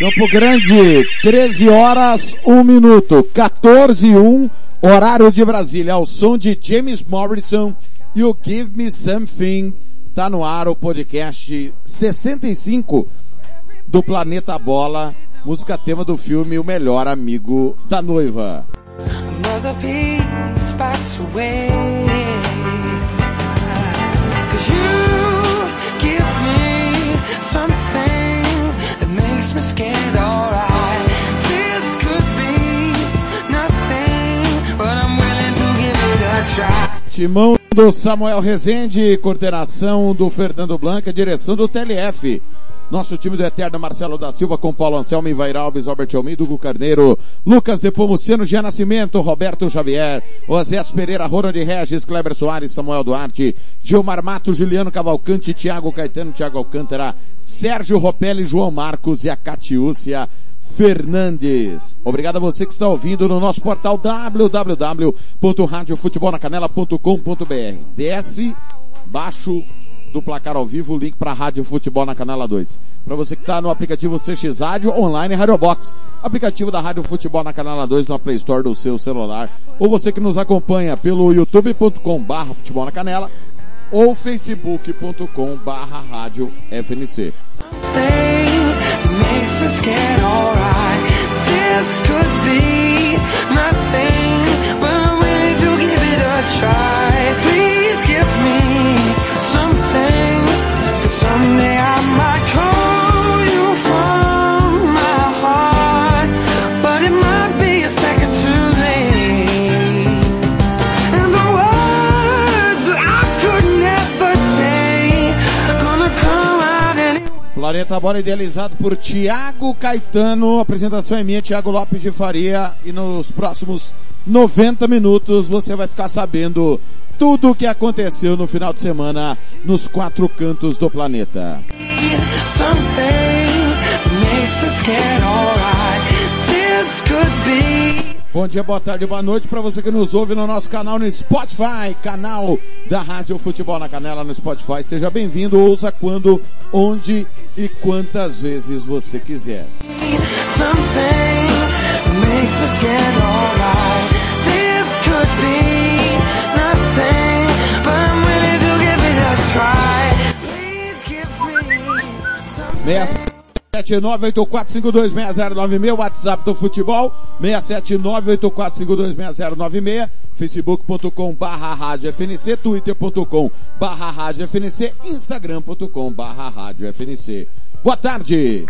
Campo Grande, 13 horas, 1 minuto, 14 e 1, horário de Brasília, ao som de James Morrison, You Give Me Something, tá no ar o podcast 65 do Planeta Bola, música tema do filme O Melhor Amigo da Noiva. Another piece backs away. Timão do Samuel Rezende, coordenação do Fernando Blanca, direção do TLF. Nosso time do Eterno Marcelo da Silva com Paulo Anselmo, Ivair Alves, Robert Almeida, Hugo Carneiro, Lucas Depomuceno, Gia Nascimento, Roberto Xavier, Osés Pereira, Ronald Regis, Kleber Soares, Samuel Duarte, Gilmar Mato, Juliano Cavalcante, Thiago Caetano, Thiago Alcântara, Sérgio Ropelli, João Marcos e a Catiúcia Fernandes. Obrigado a você que está ouvindo no nosso portal www.radiofutebolnacanela.com.br. Desce, baixo do placar ao vivo, link para Rádio Futebol na Canela 2. Para você que está no aplicativo CX Rádio, online Radio Box. Aplicativo da Rádio Futebol na Canela 2 no Play Store do seu celular. Ou você que nos acompanha pelo youtube.com barra futebol na canela ou facebook.com barra rádio FNC. Planeta Bola idealizado por Tiago Caetano. Apresentação é minha, Tiago Lopes de Faria. E nos próximos 90 minutos você vai ficar sabendo tudo o que aconteceu no final de semana nos quatro cantos do planeta. Bom dia, boa tarde, boa noite para você que nos ouve no nosso canal no Spotify, canal da Rádio Futebol na Canela no Spotify. Seja bem-vindo, ouça quando, onde e quantas vezes você quiser. something that makes me scared, alright. This could be nothing, but I'm willing to give it a try. Please give me something. 67984526096, WhatsApp do futebol, 67984526096, facebook.com barra rádio FNC, twitter.com barra rádio FNC, instagram.com barra rádio FNC. Boa tarde!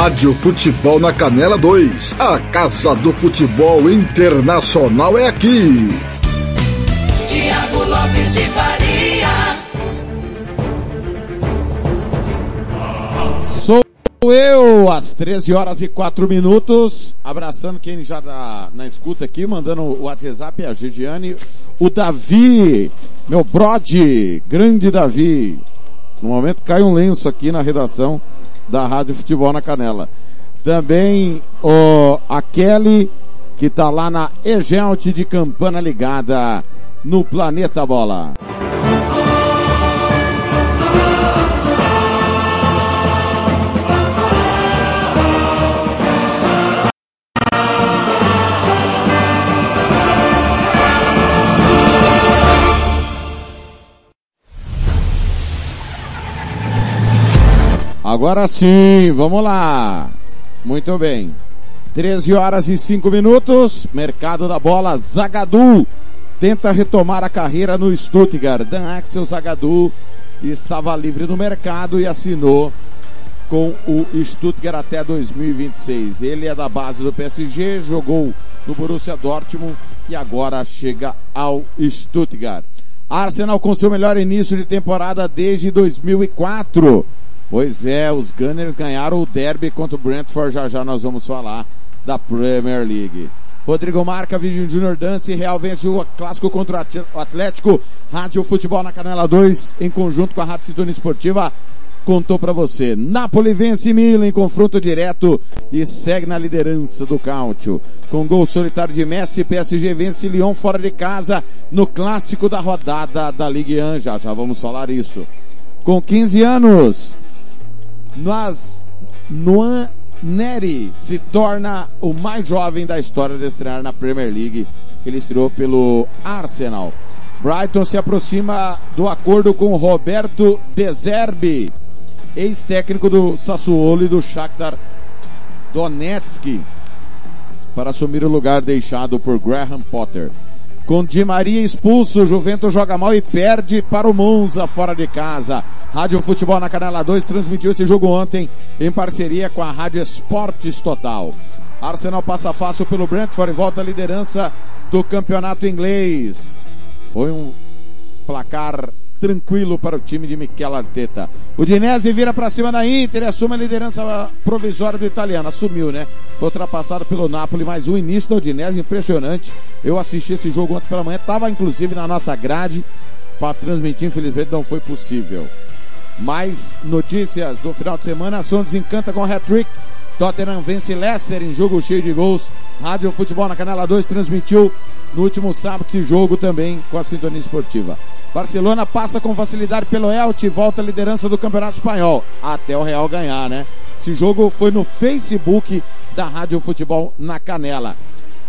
Rádio Futebol na Canela 2. A Casa do Futebol Internacional é aqui. Tiago Lopes de Faria. Sou eu, às 13 horas e 4 minutos, abraçando quem já tá na escuta aqui, mandando o WhatsApp, a Gigiane, o Davi, meu brode, grande Davi. No momento cai um lenço aqui na redação da Rádio Futebol na Canela. Também o, a Kelly, que tá lá na Egelt de Campana Ligada, no Planeta Bola. Agora sim, vamos lá. Muito bem. 13 horas e 5 minutos. Mercado da bola, Zagadu tenta retomar a carreira no Stuttgart. Dan Axel Zagadu estava livre no mercado e assinou com o Stuttgart até 2026. Ele é da base do PSG, jogou no Borussia Dortmund e agora chega ao Stuttgart. Arsenal com seu melhor início de temporada desde 2004. Pois é, os Gunners ganharam o derby contra o Brentford, já já nós vamos falar da Premier League. Rodrigo Marca, Virgin Junior Dance, Real vence o clássico contra o Atlético, Rádio Futebol na Canela 2, em conjunto com a Rádio Sintonia Esportiva, contou para você. Napoli vence Milan em confronto direto e segue na liderança do Cáutio. Com gol solitário de Messi, PSG vence Lyon fora de casa no clássico da rodada da Ligue 1. Já, já vamos falar isso. Com 15 anos, nós, Noan Neri se torna o mais jovem da história de estrear na Premier League. Ele estreou pelo Arsenal. Brighton se aproxima do acordo com Roberto De Zerbi, ex-técnico do Sassuolo e do Shakhtar Donetsk, para assumir o lugar deixado por Graham Potter. Com Di Maria expulso, o Juventus joga mal e perde para o Monza fora de casa. Rádio Futebol na Canela 2 transmitiu esse jogo ontem em parceria com a Rádio Esportes Total. Arsenal passa fácil pelo Brentford e volta à liderança do campeonato inglês. Foi um placar tranquilo para o time de Michel Arteta. O Dinese vira para cima da Inter e assume a liderança provisória do italiano. Assumiu, né? Foi ultrapassado pelo Napoli, mas o início do Dinese impressionante. Eu assisti esse jogo ontem pela manhã, estava inclusive na nossa grade para transmitir, infelizmente não foi possível. Mais notícias do final de semana, Ação desencanta com hat-trick. Tottenham vence Leicester em jogo cheio de gols. Rádio Futebol na Canela 2 transmitiu no último sábado esse jogo também com a sintonia esportiva. Barcelona passa com facilidade pelo Elche e volta à liderança do Campeonato Espanhol. Até o Real ganhar, né? Esse jogo foi no Facebook da Rádio Futebol na Canela.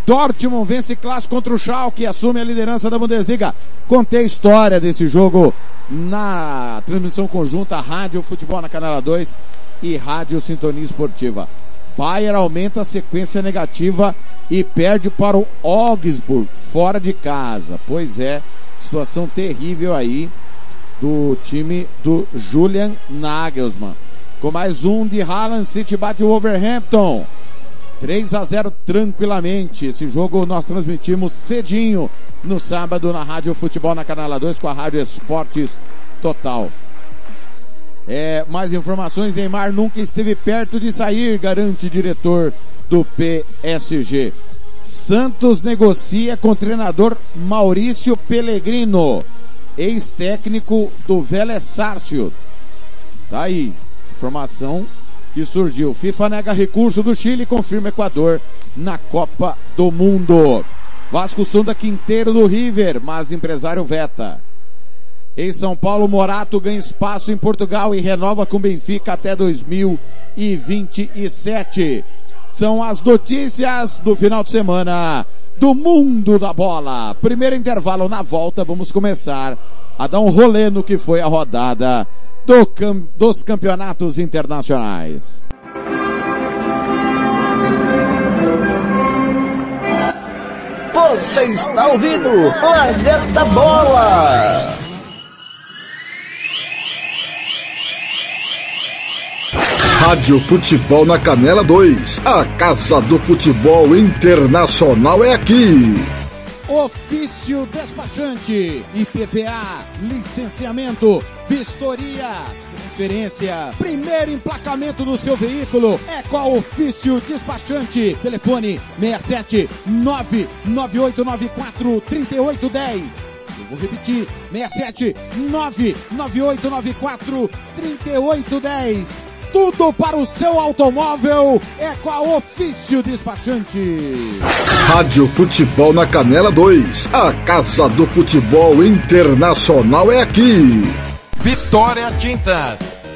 Dortmund vence clássico contra o Schalke e assume a liderança da Bundesliga. Contei a história desse jogo na transmissão conjunta Rádio Futebol na Canela 2 e Rádio Sintonia Esportiva. Bayern aumenta a sequência negativa e perde para o Augsburg fora de casa. Pois é, situação terrível aí do time do Julian Nagelsmann. Com mais um de Haaland, City bate o Wolverhampton. 3 a 0 tranquilamente. Esse jogo nós transmitimos cedinho no sábado na Rádio Futebol na Canela 2 com a Rádio Esportes Total. É, mais informações, Neymar nunca esteve perto de sair, garante diretor do PSG. Santos negocia com o treinador Maurício Pellegrino, ex-técnico do Vélez Sárcio. Tá aí, informação que surgiu. FIFA nega recurso do Chile e confirma Equador na Copa do Mundo. Vasco Sunda Quinteiro do River, mas empresário veta. Em São Paulo, Morato ganha espaço em Portugal e renova com Benfica até 2027. São as notícias do final de semana do mundo da bola. Primeiro intervalo na volta, vamos começar a dar um rolê no que foi a rodada do dos campeonatos internacionais. Você está ouvindo Planeta Bola! Rádio Futebol na Canela 2. A Casa do Futebol Internacional é aqui. Ofício despachante, IPVA, licenciamento, vistoria, transferência, primeiro emplacamento do seu veículo é com a Ofício Despachante. Telefone 67 99894 3810. Eu vou repetir, 67 99894 3810. Tudo para o seu automóvel é com a Ofício Despachante. Rádio Futebol na Canela 2. A Casa do Futebol Internacional é aqui. Vitória Tintas.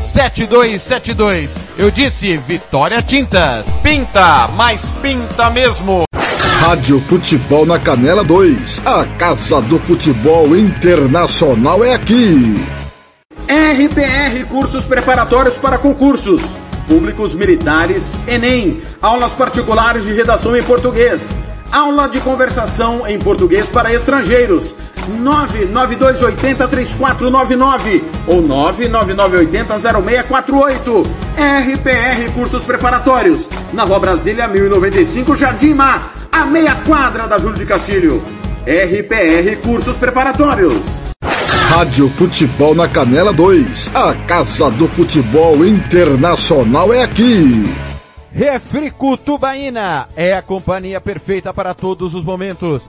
7272. Eu disse Vitória Tintas. Pinta, mas pinta mesmo. Rádio Futebol na Canela 2. A Casa do Futebol Internacional é aqui. RPR Cursos Preparatórios para Concursos. Públicos Militares, Enem. Aulas particulares de redação em português. Aula de conversação em português para estrangeiros. 992803499 ou 999800648. RPR Cursos Preparatórios. Na Rua Brasília 1095, Jardim Mar, a meia quadra da Júlio de Castilho. RPR Cursos Preparatórios. Rádio Futebol na Canela 2. A Casa do Futebol Internacional é aqui. Refrico Tubaína é a companhia perfeita para todos os momentos.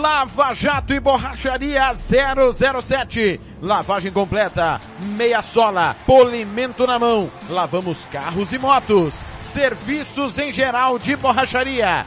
Lava Jato e Borracharia 007. Lavagem completa, meia sola, polimento na mão. Lavamos carros e motos. Serviços em geral de borracharia.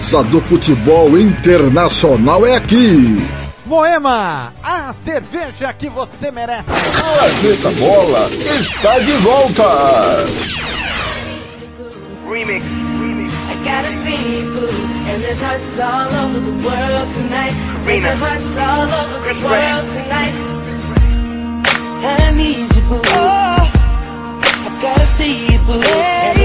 do Futebol Internacional é aqui. Moema, a cerveja que você merece. Planeta Bola está de volta. Remix. I gotta see you, boo. And there's hearts all over the world tonight. There's hearts all over the world tonight. I need you, boo. I gotta see you, boo.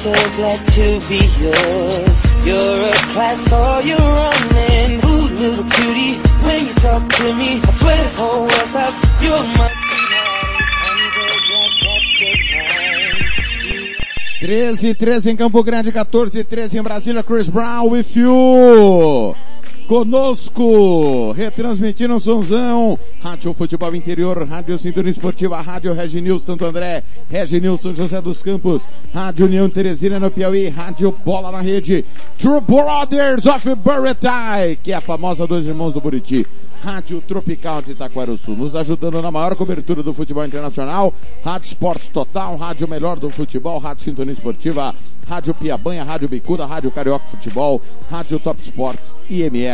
So glad to be yours. You're a class, all. Ooh, little cutie, when you talk to me, I swear the whole world stops. You're my 13, 13 em Campo Grande, 14, 13 em Brasília, Chris Brown with you. Conosco, retransmitindo o Sonzão, Rádio Futebol Interior, Rádio Cintura Esportiva, Rádio Reginil Santo André, Reginil São José dos Campos, Rádio União Teresina no Piauí, Rádio Bola na Rede, True Brothers of Burritai, que é a famosa Dois Irmãos do Buriti, Rádio Tropical de Itaquaruçu, nos ajudando na maior cobertura do futebol internacional, Rádio Esportes Total, Rádio Melhor do Futebol, Rádio Sintonia Esportiva, Rádio Piabanha, Rádio Bicuda, Rádio Carioca Futebol, Rádio Top Sports e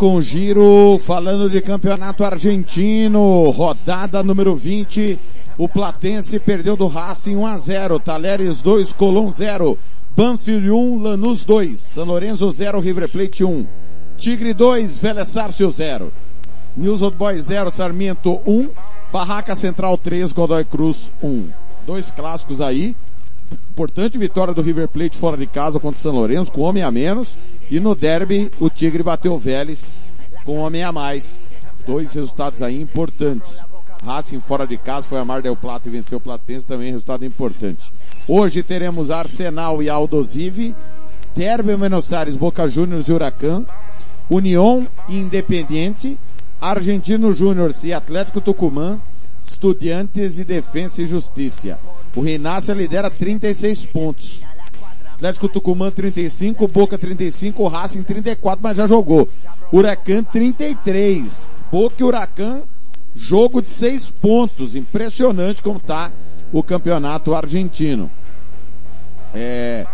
Com giro, falando de campeonato argentino, rodada número 20, o Platense perdeu do Racing 1 a 0, Talheres 2, Colón 0, Banfield 1, Lanús 2, São Lourenço 0, River Plate 1, Tigre 2, Vélez Sarsfield 0, News Old Boys 0, Sarmiento 1, Barraca Central 3, Godoy Cruz 1. Dois clássicos aí, importante vitória do River Plate fora de casa contra o São Lourenço, com homem a menos. E no derby, o Tigre bateu o Vélez com homem a mais. Dois resultados aí importantes. Racing fora de casa foi a Mar del Plata e venceu o Platense, também resultado importante. Hoje teremos Arsenal e Aldosive, Terbe Buenos Aires, Boca Juniors e Huracan, União e Independiente, Argentino Júnior e Atlético Tucumã, Estudiantes e Defensa e Justiça. O Rinácia lidera 36 pontos. Atlético Tucumã 35, Boca 35, Racing 34, mas já jogou. Huracan 33. Boca e Huracan, jogo de 6 pontos. Impressionante como tá o campeonato argentino. É,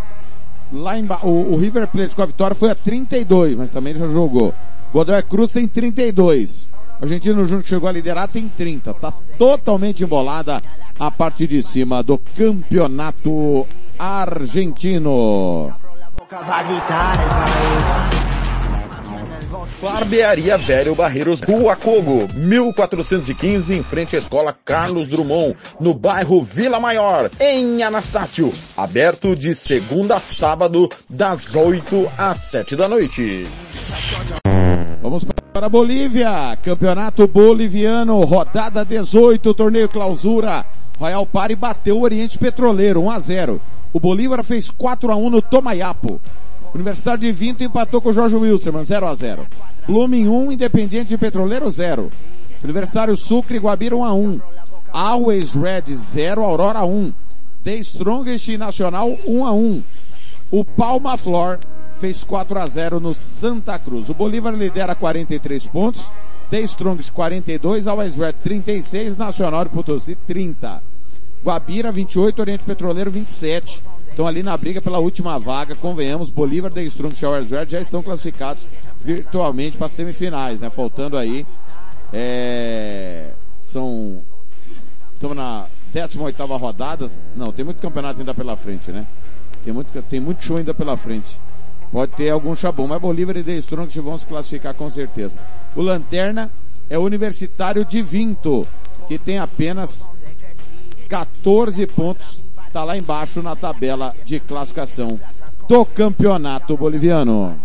lá em, o, o, River Plate com a vitória foi a 32, mas também já jogou. Godoy Cruz tem 32. Argentino Júnior chegou a liderar tem 30. Tá totalmente embolada a parte de cima do campeonato argentino. Barbearia Velho Barreiros, Rua Cogo, 1415, em frente à Escola Carlos Drummond, no bairro Vila Maior, em Anastácio. Aberto de segunda a sábado, das 8 às 7 da noite. Vamos para a Bolívia, Campeonato Boliviano, rodada 18, torneio clausura. Royal Pari bateu o Oriente Petroleiro, 1 a 0. O Bolívar fez 4 a 1 no Tomayapo. Universidade de Vinto empatou com o Jorge Wilstermann, 0 a 0. Blooming 1, Independiente de Petroleiro 0. Universitário Sucre Guabira 1 a 1. Always Red 0, Aurora 1. The Strongest Nacional 1 a 1. O Palma Flor fez 4 a 0 no Santa Cruz. O Bolívar lidera 43 pontos. The Strongest 42, Always Red 36, Nacional de Potosí 30. Guabira 28, Oriente Petroleiro 27 estão ali na briga pela última vaga, convenhamos, Bolívar, The Strong Showers Red já estão classificados virtualmente para semifinais, né? Faltando aí, é, são, estamos na 18 rodada, não, tem muito campeonato ainda pela frente, né? Tem muito, tem muito show ainda pela frente. Pode ter algum chabum, mas Bolívar e The Strong vão se classificar com certeza. O Lanterna é o Universitário de Vinto, que tem apenas 14 pontos está lá embaixo na tabela de classificação do campeonato boliviano.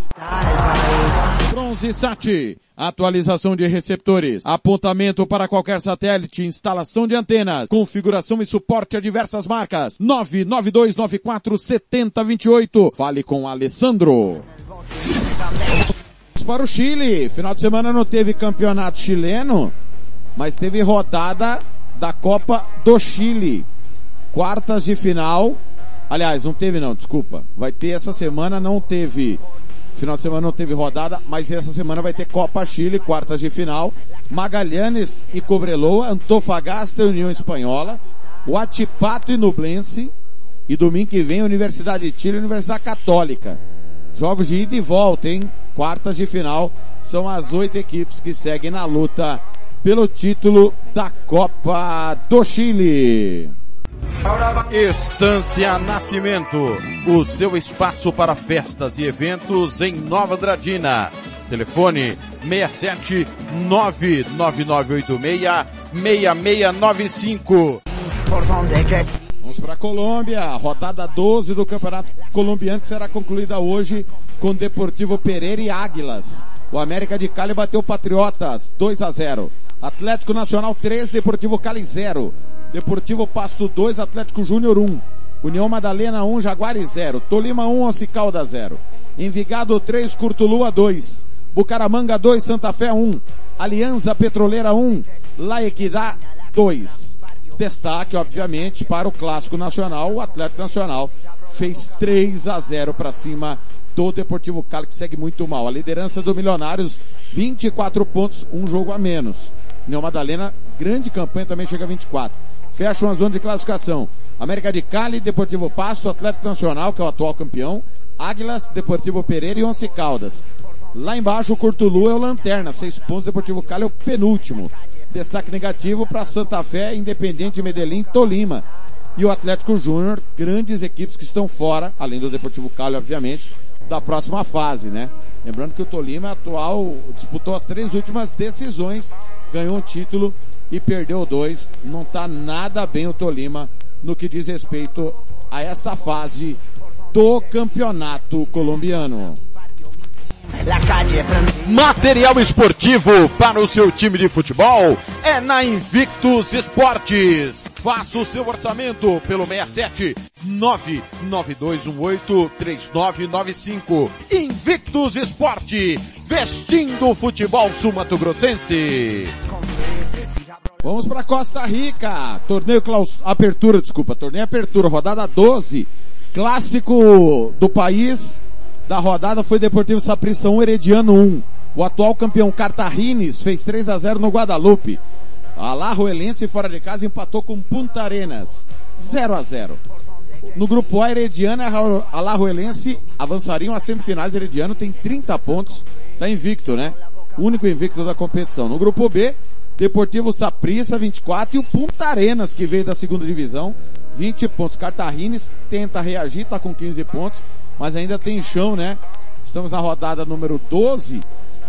Bronze Sat, atualização de receptores, apontamento para qualquer satélite, instalação de antenas, configuração e suporte a diversas marcas. 992947028. Fale com Alessandro. Para o Chile, final de semana não teve campeonato chileno, mas teve rodada da Copa do Chile quartas de final. Aliás, não teve não, desculpa. Vai ter essa semana, não teve. Final de semana não teve rodada, mas essa semana vai ter Copa Chile, quartas de final. Magalhães e Cobreloa, Antofagasta e União Espanhola, Huachipato e Nublense. E domingo que vem Universidade de Chile e Universidade Católica. Jogos de ida e volta, hein? Quartas de final. São as oito equipes que seguem na luta pelo título da Copa do Chile. Estância Nascimento, o seu espaço para festas e eventos em Nova Dradina. Telefone 67 99986 6695. Vamos para a Colômbia, rodada 12 do Campeonato Colombiano que será concluída hoje com Deportivo Pereira e Águilas. O América de Cali bateu Patriotas 2 a 0. Atlético Nacional 3, Deportivo Cali 0. Deportivo Pasto 2, Atlético Júnior 1. União Madalena 1, Jaguares 0. Tolima 1, Once Calda 0. Envigado 3, Curtulua 2. Bucaramanga 2, Santa Fé 1. Aliança Petroleira 1. La Equidad 2. Destaque, obviamente, para o Clássico Nacional. O Atlético Nacional fez 3 a 0 para cima do Deportivo Cali, que segue muito mal. A liderança do Milionários, 24 pontos, um jogo a menos. União Madalena, grande campanha, também chega a 24 fecham a zona de classificação. América de Cali, Deportivo Pasto, Atlético Nacional, que é o atual campeão, Águilas, Deportivo Pereira e Once Caldas. Lá embaixo, o Curtulu é o Lanterna, seis pontos, Deportivo Cali é o penúltimo. Destaque negativo para Santa Fé, Independente Medellín, Tolima. E o Atlético Júnior, grandes equipes que estão fora, além do Deportivo Cali, obviamente, da próxima fase, né? Lembrando que o Tolima atual, disputou as três últimas decisões, ganhou um título e perdeu dois. Não está nada bem o Tolima no que diz respeito a esta fase do campeonato colombiano. Material esportivo para o seu time de futebol é na Invictus Esportes. Faça o seu orçamento pelo 67 992183995. Invictus Esporte, vestindo o futebol sul-mato-grossense. Vamos para Costa Rica. Torneio claus... apertura, desculpa, torneio apertura, rodada 12. Clássico do país da rodada foi Deportivo Saprissa 1, Herediano 1. O atual campeão Cartagines fez 3 a 0 no Guadalupe. A Larroelense fora de casa empatou com Punta Arenas. 0 a 0. No grupo A, Herediano e a Alajuelense avançariam às semifinais. Herediano tem 30 pontos, está invicto, né? Único invicto da competição. No grupo B, Deportivo Saprissa 24 e o Punta Arenas que veio da segunda divisão, 20 pontos. Cartagines tenta reagir, está com 15 pontos, mas ainda tem chão, né? Estamos na rodada número 12,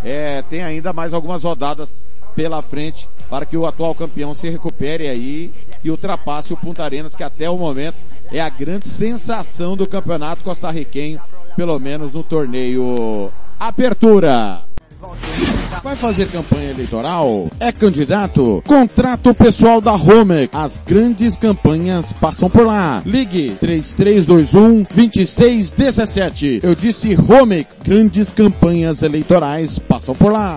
é, tem ainda mais algumas rodadas pela frente para que o atual campeão se recupere aí e ultrapasse o Punta Arenas, que até o momento é a grande sensação do campeonato costarriquenho, pelo menos no torneio Apertura. Vai fazer campanha eleitoral? É candidato? Contrata o pessoal da Homer. As grandes campanhas passam por lá. Ligue 3321 2617. Eu disse Homer. Grandes campanhas eleitorais passam por lá.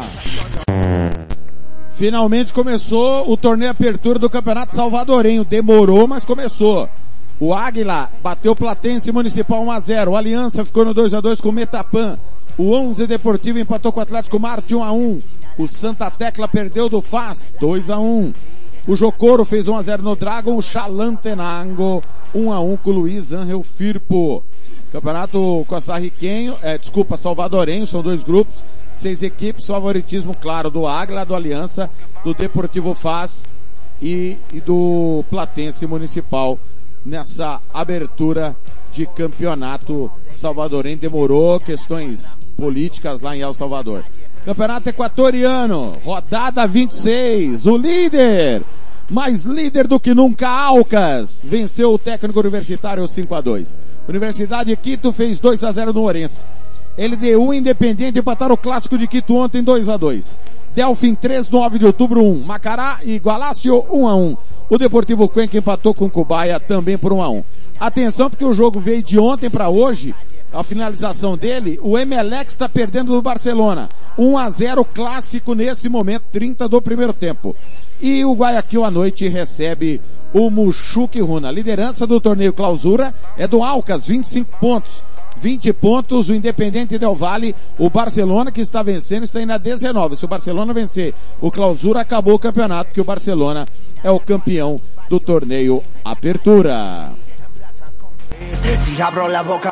Finalmente começou o torneio apertura do Campeonato Salvadorenho. Demorou, mas começou. O Águila bateu Platense Municipal 1 a 0. O Aliança ficou no 2 a 2 com o Metapan. O 11 Deportivo empatou com o Atlético Marte 1 a 1. O Santa Tecla perdeu do Faz 2 a 1. O Jocoro fez 1 a 0 no Dragon. O Chalantenango 1 a 1 com o Luiz Angel Firpo. Campeonato costarriquenho, é, desculpa, salvadorenho, são dois grupos, seis equipes, favoritismo claro do Águila, do Aliança, do Deportivo Faz e, e do Platense Municipal nessa abertura de campeonato salvadorenho. Demorou questões políticas lá em El Salvador. Campeonato equatoriano, rodada 26, o líder, mais líder do que nunca, Alcas, venceu o técnico universitário 5 a 2. Universidade de Quito fez 2 a 0 no Orense. LDU Independente empataram o clássico de Quito ontem 2 a 2. Delfim 3, 9 de outubro 1. Macará e Gualácio 1 a 1. O Deportivo Cuenca empatou com Cubaia também por 1 a 1. Atenção porque o jogo veio de ontem para hoje, a finalização dele, o Emelec está perdendo do Barcelona. 1 a 0 clássico nesse momento, 30 do primeiro tempo. E o Guayaquil à noite recebe o Muxuque Runa. Liderança do torneio clausura é do Alcas, 25 pontos. 20 pontos, o Independente Del Valle, o Barcelona que está vencendo está indo a 19. Se o Barcelona vencer o clausura, acabou o campeonato, que o Barcelona é o campeão do torneio Apertura.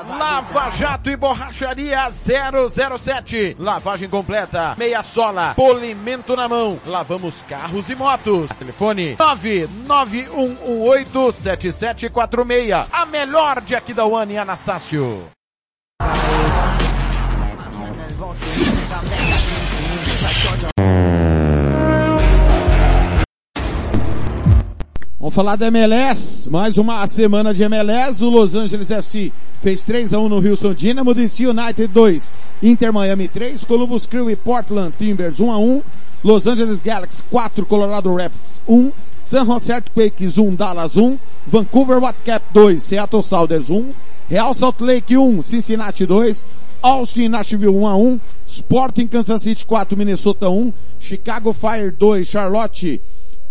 Lava Jato e Borracharia 007. Lavagem completa, meia sola, polimento na mão. Lavamos carros e motos. Telefone 991187746. A melhor de Aquidauana e Anastácio. Vamos falar da MLS, mais uma semana de MLS, o Los Angeles FC fez 3 a 1 no Houston Dynamo, DC United 2, Inter Miami 3, Columbus Crew e Portland Timbers 1 a 1, Los Angeles Galaxy 4, Colorado Rapids 1, San Jose Earthquakes 1, Dallas 1, Vancouver Whitecap 2, Seattle Sounders 1, Real Salt Lake 1, Cincinnati 2, Austin Nashville 1 a 1, Sporting Kansas City 4, Minnesota 1, Chicago Fire 2, Charlotte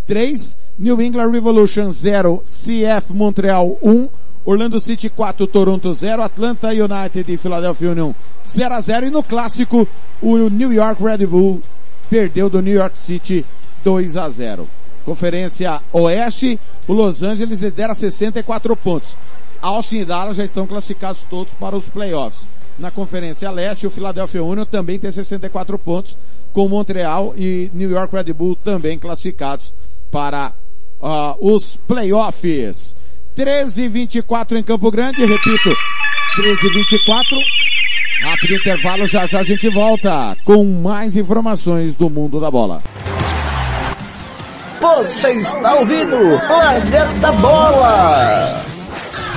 3, New England Revolution 0, CF Montreal 1, Orlando City 4, Toronto 0, Atlanta United e Philadelphia Union 0 a 0 e no clássico o New York Red Bull perdeu do New York City 2 a 0. Conferência Oeste, o Los Angeles lidera 64 pontos. Austin e Dallas já estão classificados todos para os playoffs. Na Conferência Leste, o Philadelphia Union também tem 64 pontos, com Montreal e New York Red Bull também classificados para uh, os playoffs. 13 24 em Campo Grande, repito, 13 24 Rápido intervalo, já já a gente volta com mais informações do mundo da bola. Você está ouvindo Planeta Bola.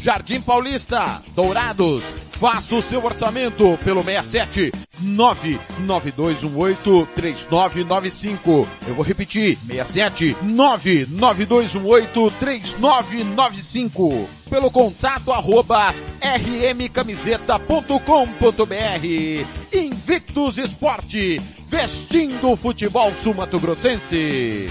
Jardim Paulista, Dourados. Faça o seu orçamento pelo 67 99218 3995. Eu vou repetir, 67 99218 3995. Pelo contato arroba rmcamiseta.com.br. Invictus Esporte, vestindo o futebol sul-mato-grossense.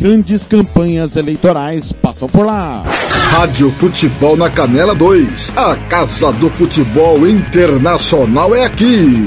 Grandes campanhas eleitorais passam por lá. Rádio Futebol na Canela 2. A Casa do Futebol Internacional é aqui.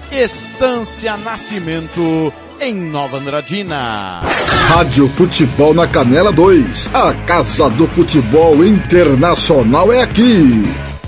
Estância Nascimento em Nova Andradina. Rádio Futebol na Canela 2. A Casa do Futebol Internacional é aqui.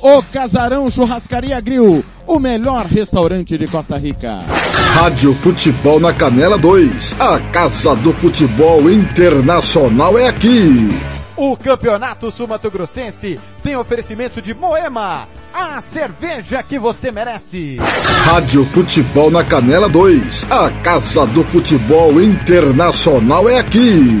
O Casarão Churrascaria Grill, o melhor restaurante de Costa Rica. Rádio Futebol na Canela 2. A Casa do Futebol Internacional é aqui. O Campeonato Sul-Mato Grossense tem oferecimento de Moema, a cerveja que você merece. Rádio Futebol na Canela 2. A Casa do Futebol Internacional é aqui.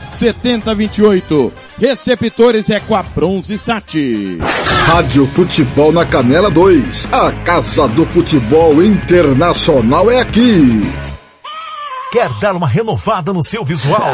Receptores é com a Bronze Sat. Rádio Futebol na Canela 2. A Casa do Futebol Internacional é aqui. Quer dar uma renovada no seu visual?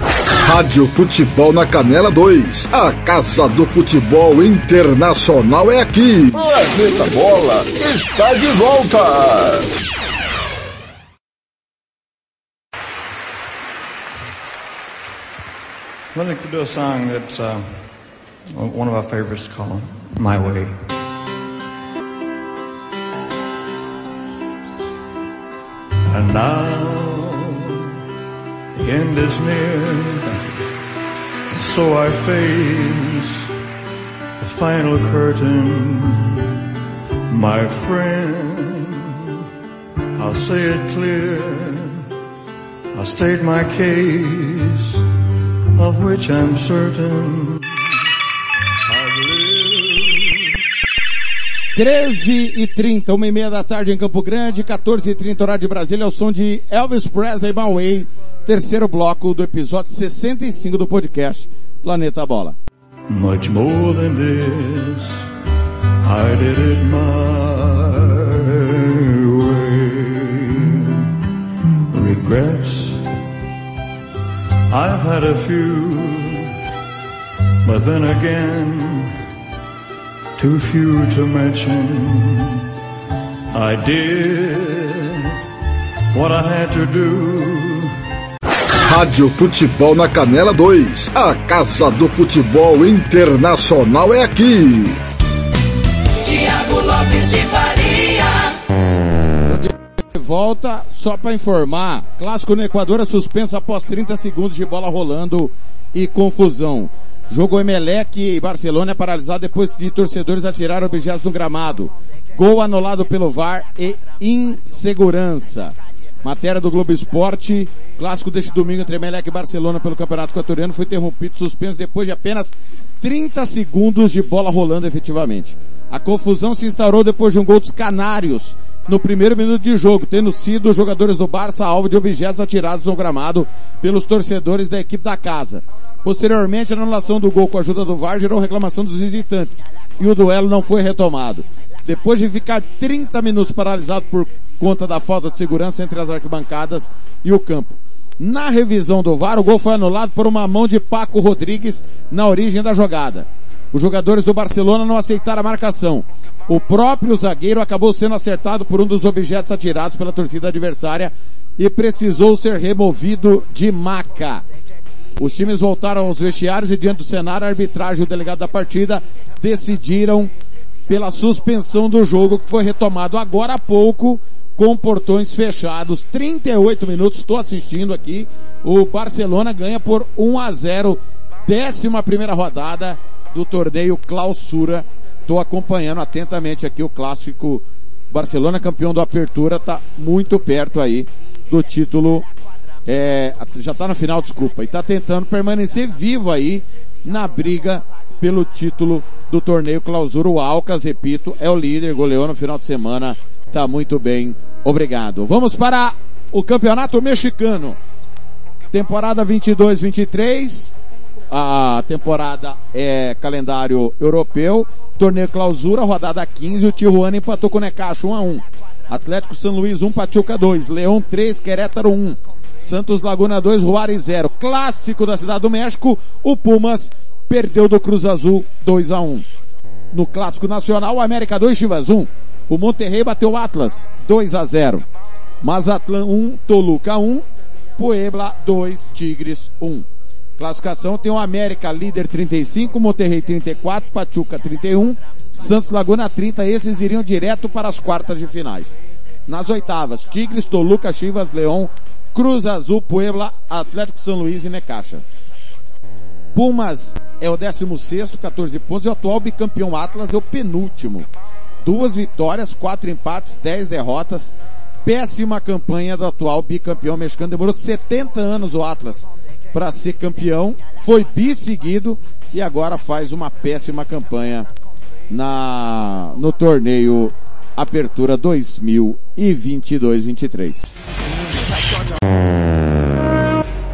Rádio Futebol na Canela 2. A Casa do Futebol Internacional é aqui. Planeta Bola está de volta. Let me do a song that's uh, one of our favorites called My Way. And now the end is near, so I face the final curtain. My friend, I'll say it clear, I'll state my case, of which I'm certain. I've lived 13 e 30, uma e meia da tarde em Campo Grande, 14 e 30 horário de Brasília, é o som de Elvis Presley My Way, terceiro bloco do episódio 65 do podcast Planeta Bola. Much more than this, I did it my way. Regrets, I've had a few, but then again, too few to mention. I did what I had to do. Rádio Futebol na Canela 2. A Casa do Futebol Internacional é aqui. Tiago Lopes de Faria. De volta, só para informar, clássico no Equador é suspenso após 30 segundos de bola rolando e confusão. Jogo Emelec e Barcelona é paralisado depois de torcedores atirar objetos no gramado. Gol anulado pelo VAR e insegurança. Matéria do Globo Esporte. Clássico deste domingo entre Emelec e Barcelona pelo Campeonato Equatoriano foi interrompido, suspenso depois de apenas 30 segundos de bola rolando efetivamente. A confusão se instaurou depois de um gol dos Canários no primeiro minuto de jogo, tendo sido os jogadores do Barça alvo de objetos atirados no gramado pelos torcedores da equipe da casa. Posteriormente, a anulação do gol com a ajuda do VAR gerou reclamação dos visitantes e o duelo não foi retomado. Depois de ficar 30 minutos paralisado por conta da falta de segurança entre as arquibancadas e o campo. Na revisão do VAR, o gol foi anulado por uma mão de Paco Rodrigues na origem da jogada. Os jogadores do Barcelona não aceitaram a marcação. O próprio zagueiro acabou sendo acertado por um dos objetos atirados pela torcida adversária e precisou ser removido de maca. Os times voltaram aos vestiários e diante do cenário, a arbitragem e o delegado da partida decidiram pela suspensão do jogo que foi retomado agora há pouco com portões fechados. 38 minutos, estou assistindo aqui. O Barcelona ganha por 1 a 0, décima primeira rodada do torneio Clausura. Estou acompanhando atentamente aqui o clássico Barcelona campeão do Apertura, está muito perto aí do título. É, já está na final, desculpa, e está tentando permanecer vivo aí na briga pelo título do torneio Clausura. O Alcas, repito, é o líder, goleou no final de semana, está muito bem, obrigado. Vamos para o Campeonato Mexicano. Temporada 22-23. A temporada é calendário europeu. Torneio Clausura, rodada 15. O Tijuana empatou com o Necaxa 1 a 1. Atlético São Luís 1, Pachuca 2. Leão 3, Querétaro 1. Santos Laguna 2, Juárez 0. Clássico da Cidade do México. O Pumas perdeu do Cruz Azul 2 a 1. No Clássico Nacional, América 2, Chivas 1. O Monterrey bateu o Atlas 2 a 0. Mazatlan 1, Toluca 1. Puebla 2, Tigres 1. Classificação tem o América líder 35, Monterrey 34, Pachuca 31, Santos Laguna 30. Esses iriam direto para as quartas de finais. Nas oitavas, Tigres, Toluca, Chivas, Leão, Cruz Azul, Puebla, Atlético São Luís e Necaxa. Pumas é o 16, 14 pontos, e o atual bicampeão Atlas é o penúltimo. Duas vitórias, quatro empates, 10 derrotas. Péssima campanha do atual bicampeão mexicano. Demorou 70 anos o Atlas para ser campeão. Foi bisseguido e agora faz uma péssima campanha na no torneio Apertura 2022-23.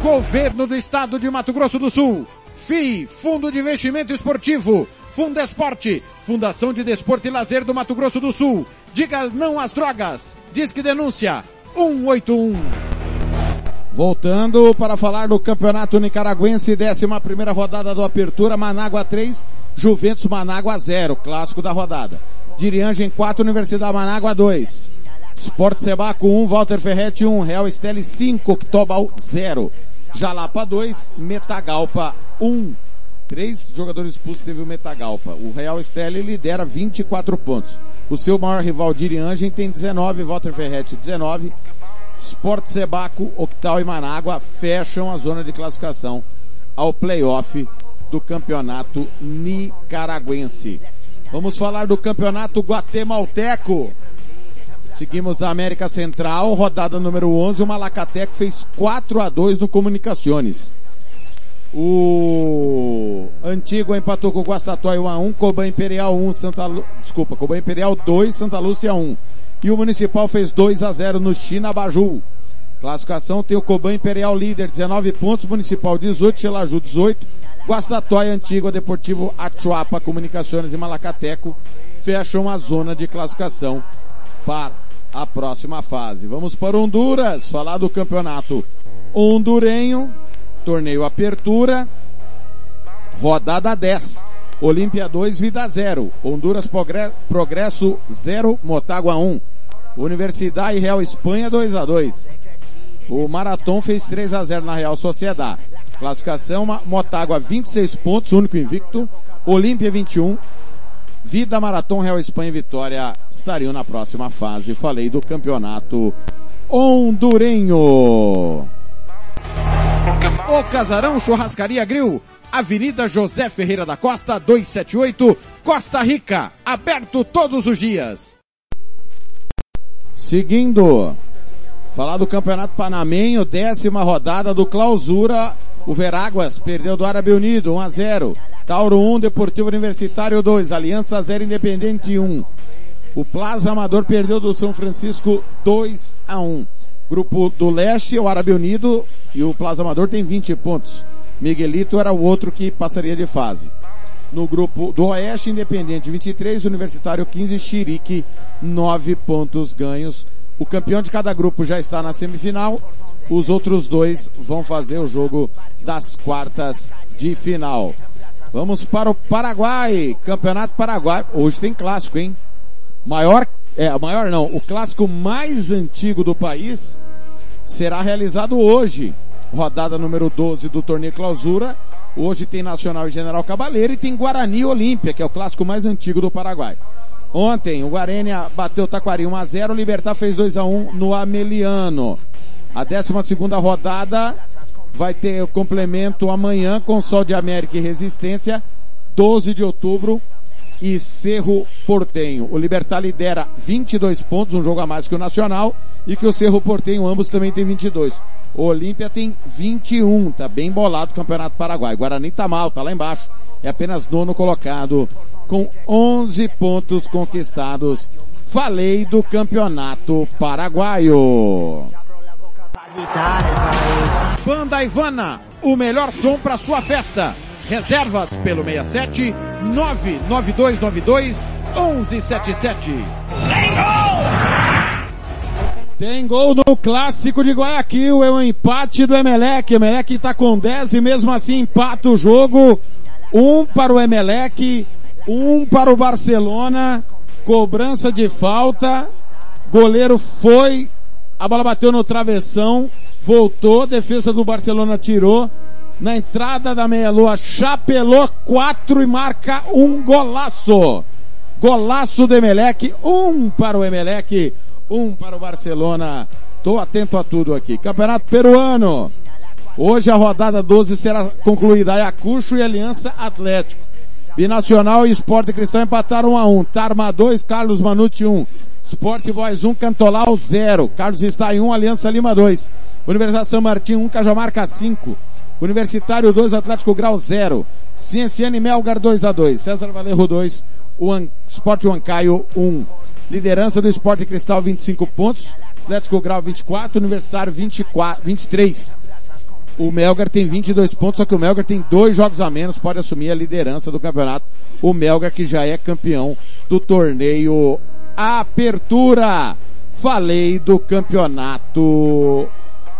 Governo do Estado de Mato Grosso do Sul. FII, Fundo de Investimento Esportivo. Fundesporte, Fundação de Desporto e Lazer do Mato Grosso do Sul. Diga não às drogas. Diz que denúncia 181. Voltando para falar do Campeonato Nicaragüense, 11 primeira rodada do Apertura, Manágua 3, Juventus Manágua 0, clássico da rodada. Diriangem 4, Universidade Manágua 2. Sport Sebaco 1, Walter Ferretti 1, Real Esteli 5, Ctobal 0. Jalapa 2, Metagalpa 1. Três jogadores expulsos teve o Metagalpa. O Real Esteli lidera 24 pontos. O seu maior rival Diriangem tem 19, Walter Ferretti 19. Sport Sebaco, Octal e Manágua fecham a zona de classificação ao playoff do campeonato nicaragüense. Vamos falar do campeonato guatemalteco. Seguimos na América Central, rodada número 11, o Malacateco fez 4 a 2 no Comunicações. O Antigo empatou com o Guastatoy 1 a 1, Coban Imperial 1, Santa Lu... desculpa, Coban Imperial 2, Santa Lúcia 1. E o Municipal fez 2 a 0 no China Baju. Classificação tem o Coban Imperial líder 19 pontos, Municipal 18, Xelaju 18, Guastatoy, Antigua, Deportivo Achuapa, Comunicações e Malacateco fecham a zona de classificação para a próxima fase. Vamos para Honduras, falar do campeonato hondurenho, torneio Apertura, rodada 10. Olímpia 2, Vida 0. Honduras Progresso 0, Motagua 1. Universidade Real Espanha 2 a 2. O Marathon fez 3 a 0 na Real Sociedade. Classificação Motagua 26 pontos, único invicto. Olímpia 21. Vida Marathon Real Espanha e Vitória estariam na próxima fase. Falei do campeonato hondurenho. O Casarão Churrascaria Grill, Avenida José Ferreira da Costa, 278, Costa Rica, aberto todos os dias. Seguindo, falar do Campeonato Panamenho, décima rodada do Clausura, o Veráguas perdeu do Árabe Unido, 1 a 0. Tauro 1, Deportivo Universitário 2, Aliança 0, Independente 1. O Plaza Amador perdeu do São Francisco 2 a 1. Grupo do Leste, o Árabe Unido e o Plaza Amador tem 20 pontos. Miguelito era o outro que passaria de fase. No grupo do Oeste, Independente 23, Universitário 15, Chirique 9 pontos ganhos. O campeão de cada grupo já está na semifinal. Os outros dois vão fazer o jogo das quartas de final. Vamos para o Paraguai, Campeonato Paraguai. Hoje tem clássico, hein? Maior é, maior não, o clássico mais antigo do país será realizado hoje. Rodada número 12 do torneio clausura. Hoje tem Nacional e General Cabaleiro e tem Guarani Olímpia, que é o clássico mais antigo do Paraguai. Ontem, o Guarênia bateu o Taquari 1 a 0 o Libertar fez 2 a 1 no Ameliano. A 12 segunda rodada vai ter o complemento amanhã com Sol de América e Resistência, 12 de outubro, e Cerro Portenho. O Libertar lidera 22 pontos, um jogo a mais que o Nacional, e que o Cerro Portenho ambos também tem 22. O Olímpia tem 21, tá bem bolado o Campeonato Paraguai. Guarani tá mal, tá lá embaixo. É apenas nono colocado, com 11 pontos conquistados. Falei do Campeonato Paraguaio. Banda Ivana, o melhor som para sua festa. Reservas pelo 67 99292 1177. Tem gol no clássico de Guayaquil, é um empate do Emelec. O Emelec está com 10 e mesmo assim empata o jogo. Um para o Emelec, um para o Barcelona. Cobrança de falta. Goleiro foi, a bola bateu no travessão, voltou, defesa do Barcelona tirou na entrada da meia-lua, chapelou quatro e marca um golaço. Golaço do Emelec, um para o Emelec, um para o Barcelona. Tô atento a tudo aqui. Campeonato Peruano. Hoje a rodada 12 será concluída. Ayacucho e Aliança Atlético. Binacional e Esporte Cristão empataram 1 a 1. Tarma 2, Carlos Manucci 1. Sport Boys 1, Cantolau 0. Carlos está em 1, Aliança Lima 2. Universidade São Martin 1, Cajamarca 5. Universitário 2, Atlético Grau 0. Cienciane Melgar 2 a 2. César Valerro 2, Uan, Sport Huancaio 1. Liderança do Esporte Cristal 25 pontos. Atlético Grau 24, Universitário 24, 23. O Melgar tem 22 pontos, só que o Melgar tem dois jogos a menos, pode assumir a liderança do campeonato. O Melgar que já é campeão do torneio Apertura. Falei do campeonato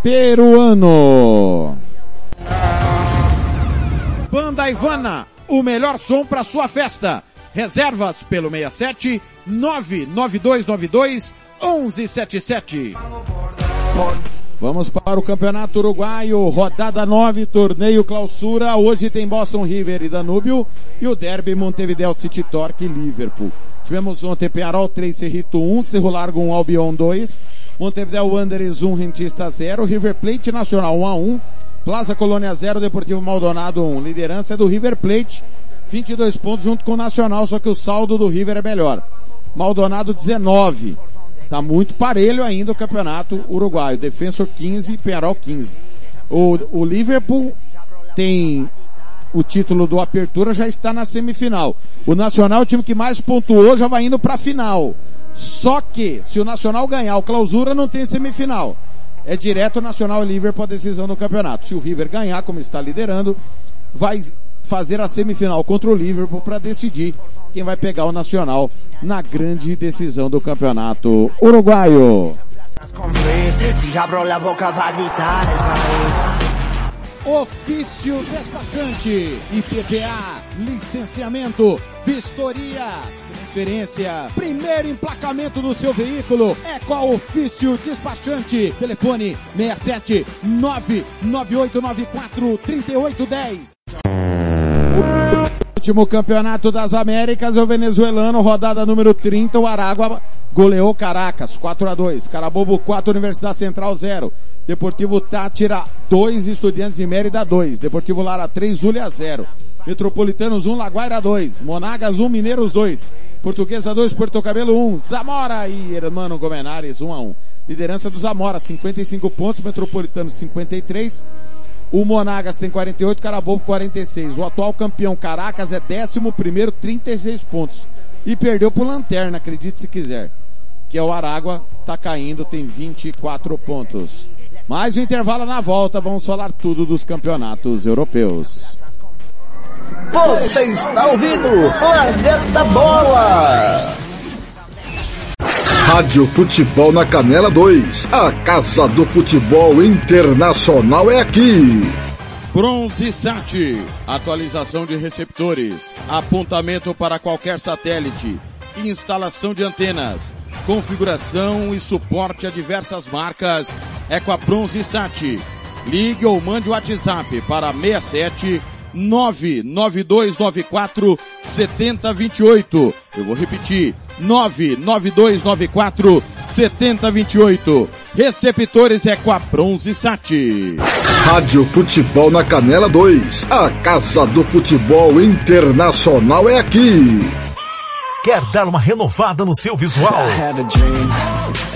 peruano. Banda Ivana, o melhor som para sua festa. Reservas pelo 67 99292 1177. Vamos para o Campeonato Uruguaio, rodada 9, torneio clausura. Hoje tem Boston River e Danúbio e o Derby Montevideo City Torque e Liverpool. Tivemos ontem Penharol 3, Cerrito 1, Cerro Largo 1, Albion 2, Montevideo Wanderers 1, Rentista 0, River Plate Nacional 1 a 1, Plaza Colônia 0, Deportivo Maldonado 1. Liderança é do River Plate, 22 pontos junto com o Nacional, só que o saldo do River é melhor. Maldonado 19. Tá muito parelho ainda o campeonato uruguaio. Defensor 15, Penharol 15. O, o Liverpool tem o título do Apertura já está na semifinal. O Nacional, o time que mais pontuou, já vai indo para a final. Só que, se o Nacional ganhar o Clausura, não tem semifinal. É direto Nacional e Liverpool a decisão do campeonato. Se o River ganhar, como está liderando, vai fazer a semifinal contra o Liverpool para decidir quem vai pegar o Nacional na grande decisão do campeonato uruguaio. Ofício despachante, IPVA, licenciamento, vistoria, transferência, primeiro emplacamento do seu veículo é a Ofício Despachante. Telefone 67 99894 3810. Último campeonato das Américas, o venezuelano, rodada número 30, o Aragua goleou Caracas, 4 a 2 Carabobo 4, Universidade Central 0. Deportivo Tátira 2, Estudiantes de Mérida 2. Deportivo Lara 3, Zulia 0. Metropolitanos 1, Laguaira 2. Monagas 1, Mineiros 2. Portuguesa 2, Porto Cabelo 1. Zamora e Hermano Gomenares 1 a 1. Liderança do Zamora, 55 pontos. Metropolitanos 53. O Monagas tem 48, Carabobo 46. O atual campeão Caracas é 11 primeiro, 36 pontos. E perdeu pro Lanterna, acredite se quiser. Que é o Aragua, tá caindo, tem 24 pontos. Mais um intervalo na volta, vamos falar tudo dos campeonatos europeus. Você está ouvindo Planeta Bola. Rádio Futebol na Canela 2. A Casa do Futebol Internacional é aqui. Bronze Sat, atualização de receptores, apontamento para qualquer satélite, instalação de antenas, configuração e suporte a diversas marcas é com a Bronze Sat. Ligue ou mande o WhatsApp para 67 99294 7028. Eu vou repetir. 99294 7028. Receptores é com a Bronze Sat. Rádio Futebol na Canela 2. A Casa do Futebol Internacional é aqui. Quer dar uma renovada no seu visual?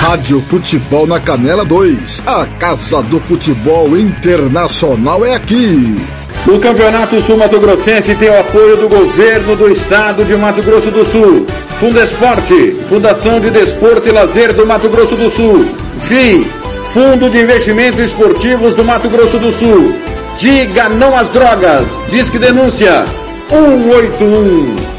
Rádio Futebol na Canela 2. A Casa do Futebol Internacional é aqui. O Campeonato Sul Mato Grossense tem o apoio do governo do estado de Mato Grosso do Sul. Fundo Esporte, Fundação de Desporto e Lazer do Mato Grosso do Sul. FII, Fundo de Investimentos Esportivos do Mato Grosso do Sul. Diga não às drogas. Disque denúncia 181.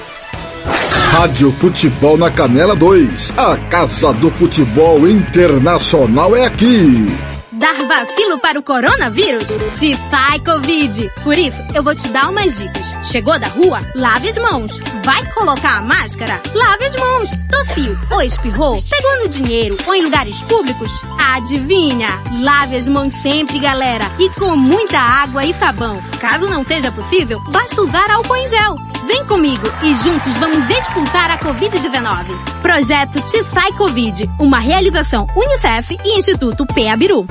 Rádio Futebol na Canela 2. A Casa do Futebol Internacional é aqui. Dar vacilo para o coronavírus? Te sai Covid. Por isso, eu vou te dar umas dicas. Chegou da rua? Lave as mãos. Vai colocar a máscara? Lave as mãos. Tossiu ou espirrou? Pegou no dinheiro ou em lugares públicos? Adivinha? Lave as mãos sempre, galera. E com muita água e sabão. Caso não seja possível, basta usar álcool em gel. Vem comigo e juntos vamos expulsar a Covid-19. Projeto Tifai Covid, uma realização Unicef e Instituto PEABIRU.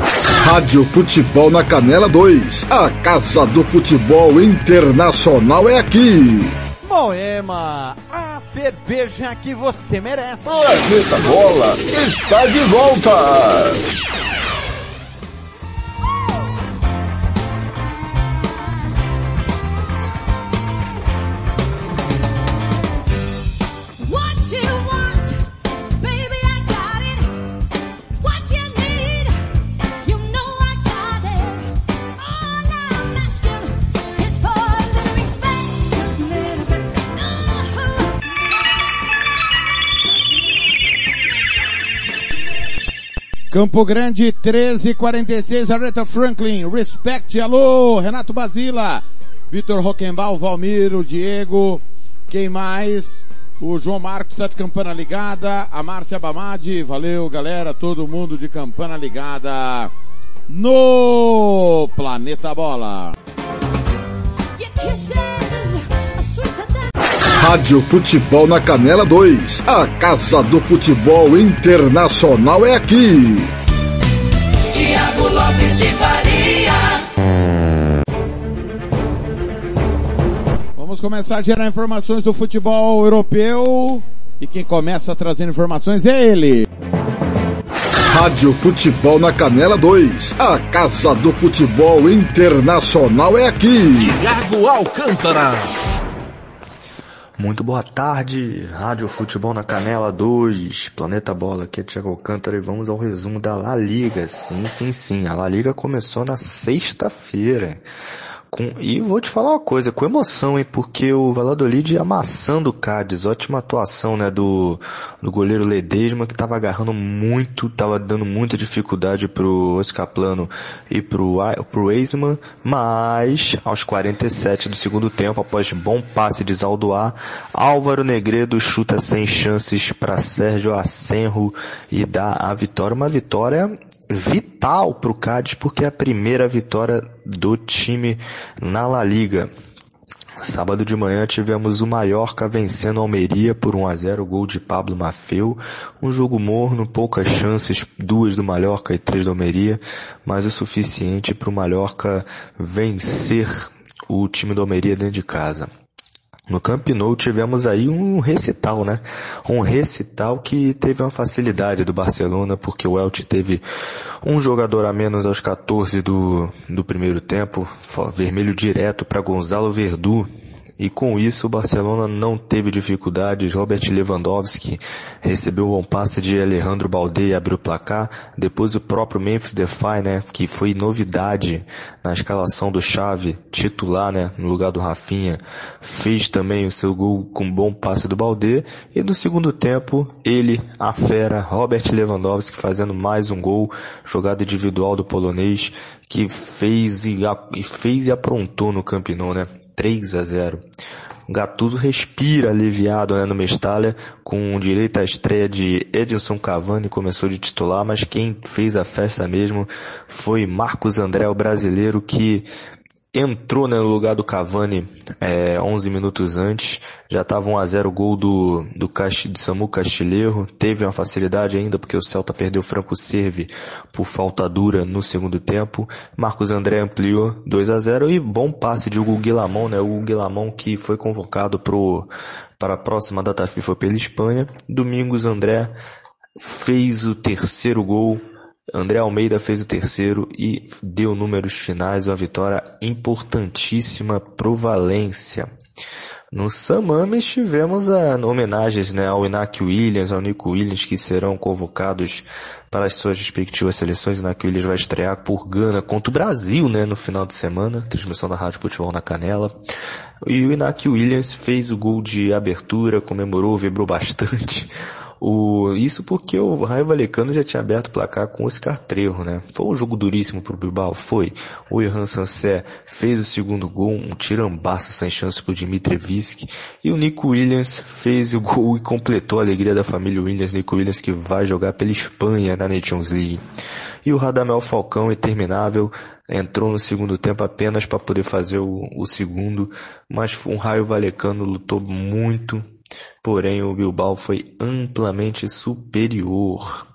Rádio Futebol na Canela 2. A Casa do Futebol Internacional é aqui. Moema, a cerveja que você merece. Planeta Bola está de volta. Campo Grande 1346, Aretha Franklin, Respect, alô, Renato Basila, Vitor Roquembal, Valmiro, Diego, quem mais? O João Marcos tá de campana ligada, a Márcia Bamadi, valeu galera, todo mundo de campana ligada no Planeta Bola. Rádio Futebol na Canela 2. A Casa do Futebol Internacional é aqui. Tiago Lopes de Faria. Vamos começar a gerar informações do futebol europeu e quem começa trazendo informações é ele. Rádio Futebol na Canela 2. A Casa do Futebol Internacional é aqui. Thiago Alcântara. Muito boa tarde, Rádio Futebol na Canela 2, Planeta Bola, aqui é Thiago Alcântara e vamos ao resumo da La Liga. Sim, sim, sim, a La Liga começou na sexta-feira. Com... E vou te falar uma coisa, com emoção, hein, porque o Valladolid amassando o Cádiz, ótima atuação, né, do, do goleiro Ledesma, que tava agarrando muito, tava dando muita dificuldade pro Oscar Plano e pro, pro Eisman, mas aos 47 do segundo tempo, após bom passe de Zaldoar, Álvaro Negredo chuta sem chances para Sérgio Asenro e dá a vitória, uma vitória vital para o Cádiz porque é a primeira vitória do time na La Liga. Sábado de manhã tivemos o Mallorca vencendo a Almeria por 1 a 0, gol de Pablo Mafeu. Um jogo morno, poucas chances, duas do Mallorca e três do Almeria, mas o suficiente para o Mallorca vencer o time do Almeria dentro de casa. No Camp Nou tivemos aí um recital, né? Um recital que teve uma facilidade do Barcelona, porque o Elche teve um jogador a menos aos 14 do, do primeiro tempo, vermelho direto para Gonzalo Verdu, e com isso o Barcelona não teve dificuldades. Robert Lewandowski recebeu bom passe de Alejandro Balde e abriu o placar. Depois o próprio Memphis Depay, né, que foi novidade na escalação do Xavi, titular, né, no lugar do Rafinha, fez também o seu gol com bom passe do Balde. E no segundo tempo, ele, a fera, Robert Lewandowski fazendo mais um gol, jogada individual do polonês, que fez e, fez e aprontou no Camp Nou, né? 3 a 0. Gattuso respira aliviado né, no Mestalha, com direito à estreia de Edinson Cavani, começou de titular, mas quem fez a festa mesmo foi Marcos André, o brasileiro que entrou né, no lugar do Cavani é, 11 minutos antes, já estava 1 a 0 o gol do, do de Samu Castilheiro, teve uma facilidade ainda porque o Celta perdeu o Franco Serve por falta dura no segundo tempo, Marcos André ampliou 2 a 0 e bom passe de Hugo Guilamon, né, o Hugo Guilamon que foi convocado para a próxima data FIFA pela Espanha, Domingos André fez o terceiro gol André Almeida fez o terceiro e deu números finais, uma vitória importantíssima pro Valência. No Samames tivemos a, homenagens né, ao Inácio Williams, ao Nico Williams, que serão convocados para as suas respectivas seleções. O Inácio Williams vai estrear por Gana contra o Brasil né, no final de semana, transmissão da Rádio Futebol na Canela. E o Inácio Williams fez o gol de abertura, comemorou, vibrou bastante. O, isso porque o Raio Valecano já tinha aberto o placar com o Oscar Trejo, né? Foi um jogo duríssimo pro Bilbao, foi. O Irhan Sancé fez o segundo gol, um tirambaço sem chance pro Dimitrievski. E o Nico Williams fez o gol e completou a alegria da família Williams. Nico Williams que vai jogar pela Espanha na Nations League. E o Radamel Falcão, interminável, entrou no segundo tempo apenas para poder fazer o, o segundo, mas um Raio Valecano lutou muito, porém o Bilbao foi amplamente superior.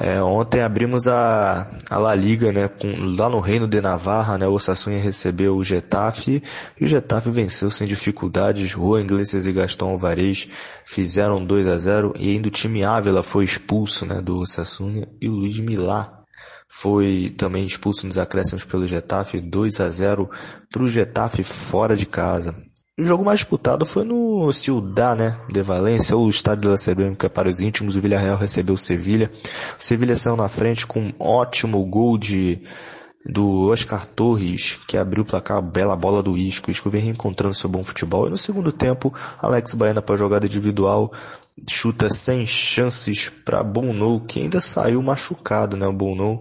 É, ontem abrimos a, a La Liga, né, com, lá no Reino de Navarra, né, o Sassuolo recebeu o Getafe, e o Getafe venceu sem dificuldades, Rua Iglesias e Gastão Alvarez fizeram 2 a 0 e ainda o time Ávila foi expulso, né, do Sassuolo, e o Luiz Milá foi também expulso nos acréscimos pelo Getafe, 2 a 0 para o Getafe fora de casa. O jogo mais disputado foi no Ciudad, né, de Valência, o estádio da Cerâmica para os íntimos. O Villarreal recebeu o Sevilha. O Sevilha saiu na frente com um ótimo gol de do Oscar Torres, que abriu o placar, bela bola do Isco. O Isco vem reencontrando seu bom futebol. E no segundo tempo, Alex Baiana para jogada individual, chuta sem chances para Bono, que ainda saiu machucado, né, o Bono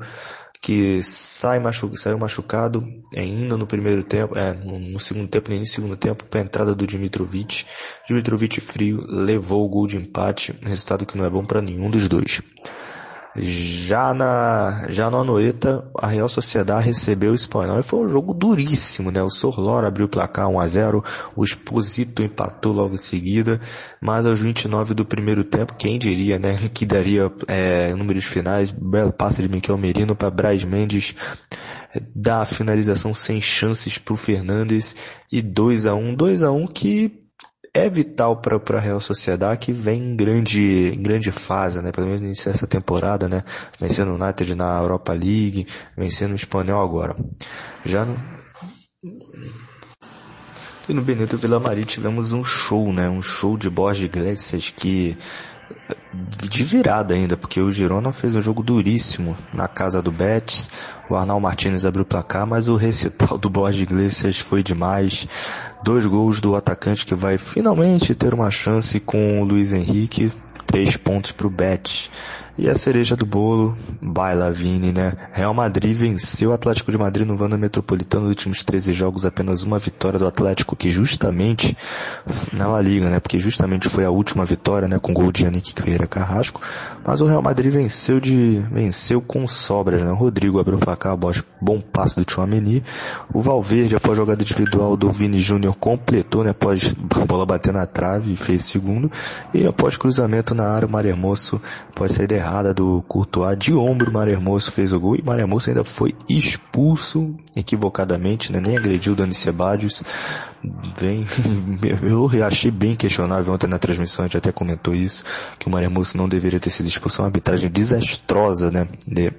que sai machu saiu machucado ainda no primeiro tempo, é, no, segundo tempo, no início do segundo tempo, para a entrada do Dimitrovic. Dimitrovic frio levou o gol de empate, resultado que não é bom para nenhum dos dois. Já na, já no Anoeta, a Real Sociedade recebeu o Espanhol. E foi um jogo duríssimo, né? O Sorlor abriu o placar 1 a 0 o Exposito empatou logo em seguida, mas aos 29 do primeiro tempo, quem diria, né? Que daria, é, números finais, belo passe de Miquel Merino para Braz Mendes, dá a finalização sem chances para o Fernandes. E 2 a 1 2 a 1 que é vital para a Real Sociedade que vem em grande, em grande fase, né? Pelo menos iniciar essa temporada, né? Vencendo o United na Europa League, vencendo o Espanhol agora. Já no... E no Benito Villamarim tivemos um show, né? Um show de Borges Iglesias que de virada ainda, porque o Girona fez um jogo duríssimo na casa do Betis. O Arnaldo Martinez abriu o placar, mas o recital do Borges Iglesias foi demais. Dois gols do atacante que vai finalmente ter uma chance com o Luiz Henrique. Três pontos para o Betis. E a cereja do bolo, baila Vini, né? Real Madrid venceu o Atlético de Madrid no Wanda Metropolitano nos últimos 13 jogos, apenas uma vitória do Atlético, que justamente, na La Liga, né? Porque justamente foi a última vitória, né? Com gol de Yannick Vieira Carrasco. Mas o Real Madrid venceu de, venceu com sobras, né? O Rodrigo abriu o placar, bom passo do Chouameni. O Valverde, após jogada individual do Vini Júnior, completou, né? Após a bola bater na trave e fez segundo. E após cruzamento na área, o Maremoso, após sair errada do Courtois de ombro, o Marermoso fez o gol e Marermoso ainda foi expulso equivocadamente, né? nem agrediu o Dani Sebadios. Bem, eu achei bem questionável ontem na transmissão, a gente até comentou isso, que o Marermoso não deveria ter sido expulso, uma arbitragem desastrosa, né?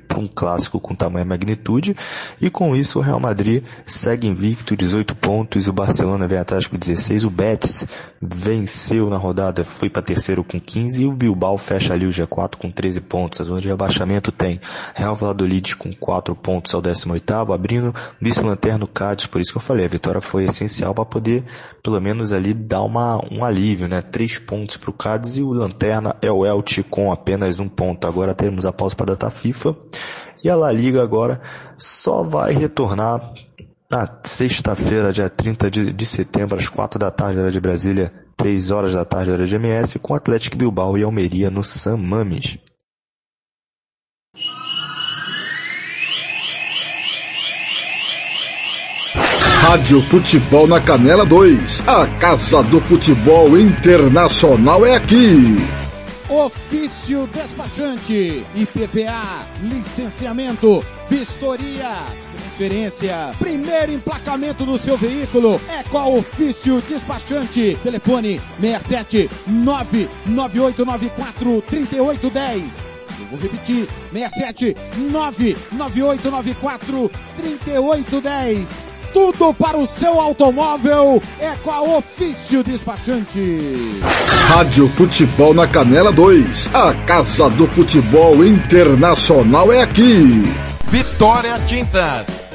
Para um clássico com tamanha magnitude. E com isso o Real Madrid segue invicto, 18 pontos, o Barcelona vem atrás com 16, o Betis venceu na rodada, foi para terceiro com 15 e o Bilbao fecha ali o G4 com 13 pontos. A zona de rebaixamento tem Real Valladolid com 4 pontos ao 18º, abrindo vice-lanterno Cádiz, por isso que eu falei, a vitória foi essencial para poder, pelo menos ali, dar uma, um alívio, né? 3 pontos para o Cádiz e o lanterna é o Elche com apenas um ponto. Agora temos a pausa para data FIFA e a La Liga agora só vai retornar na sexta-feira, dia 30 de, de setembro, às 4 da tarde, hora de Brasília, 3 horas da tarde, hora de MS, com Atlético Bilbao e Almeria no San Mames. Rádio Futebol na Canela 2. A Casa do Futebol Internacional é aqui. Ofício despachante, IPVA, licenciamento, vistoria, transferência, primeiro emplacamento do seu veículo é com a Ofício Despachante. Telefone 67 99894 3810. Eu vou repetir, 67 99894 3810 tudo para o seu automóvel é com a Ofício Despachante. Rádio Futebol na Canela 2. A Casa do Futebol Internacional é aqui. Vitória Tintas.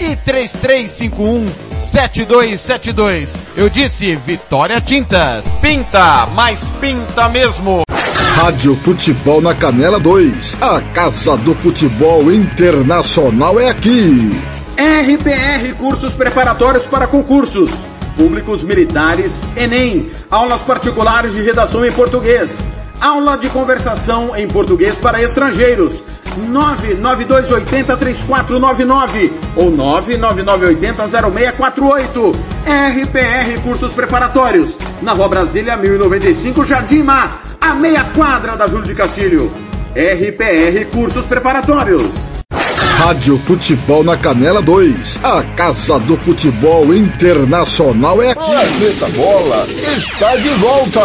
e 3351 7272. Eu disse Vitória Tintas. Pinta, mas pinta mesmo. Rádio Futebol na Canela 2. A Casa do Futebol Internacional é aqui. RPR Cursos Preparatórios para Concursos. Públicos Militares, Enem. Aulas particulares de redação em português. Aula de conversação em português para estrangeiros. 992803499 ou 999800648. RPR Cursos Preparatórios. Na Rua Brasília 1095, Jardim Mar, a meia quadra da Júlio de Castilho. RPR Cursos Preparatórios. Rádio Futebol na Canela 2. A Casa do Futebol Internacional é aqui. Planeta Bola está de volta.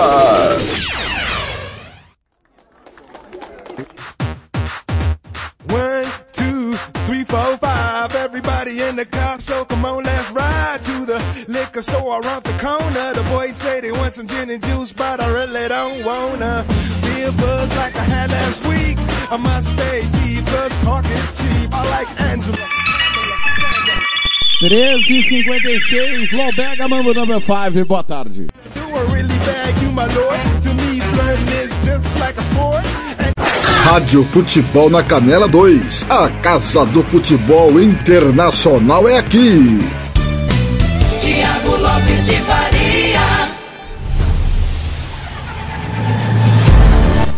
Three, four, five. Everybody in the car, so come on, let's ride to the liquor store around the corner. The boys say they want some gin and juice, but I really don't wanna be a buzz like I had last week. I must stay deep, cause talk is cheap. I like Angela. 13h56, Lobega Mambo number 5, boa tarde. Do I really bag you, my lord? Rádio Futebol na Canela 2. A Casa do Futebol Internacional é aqui. Tiago Lopes de Faria.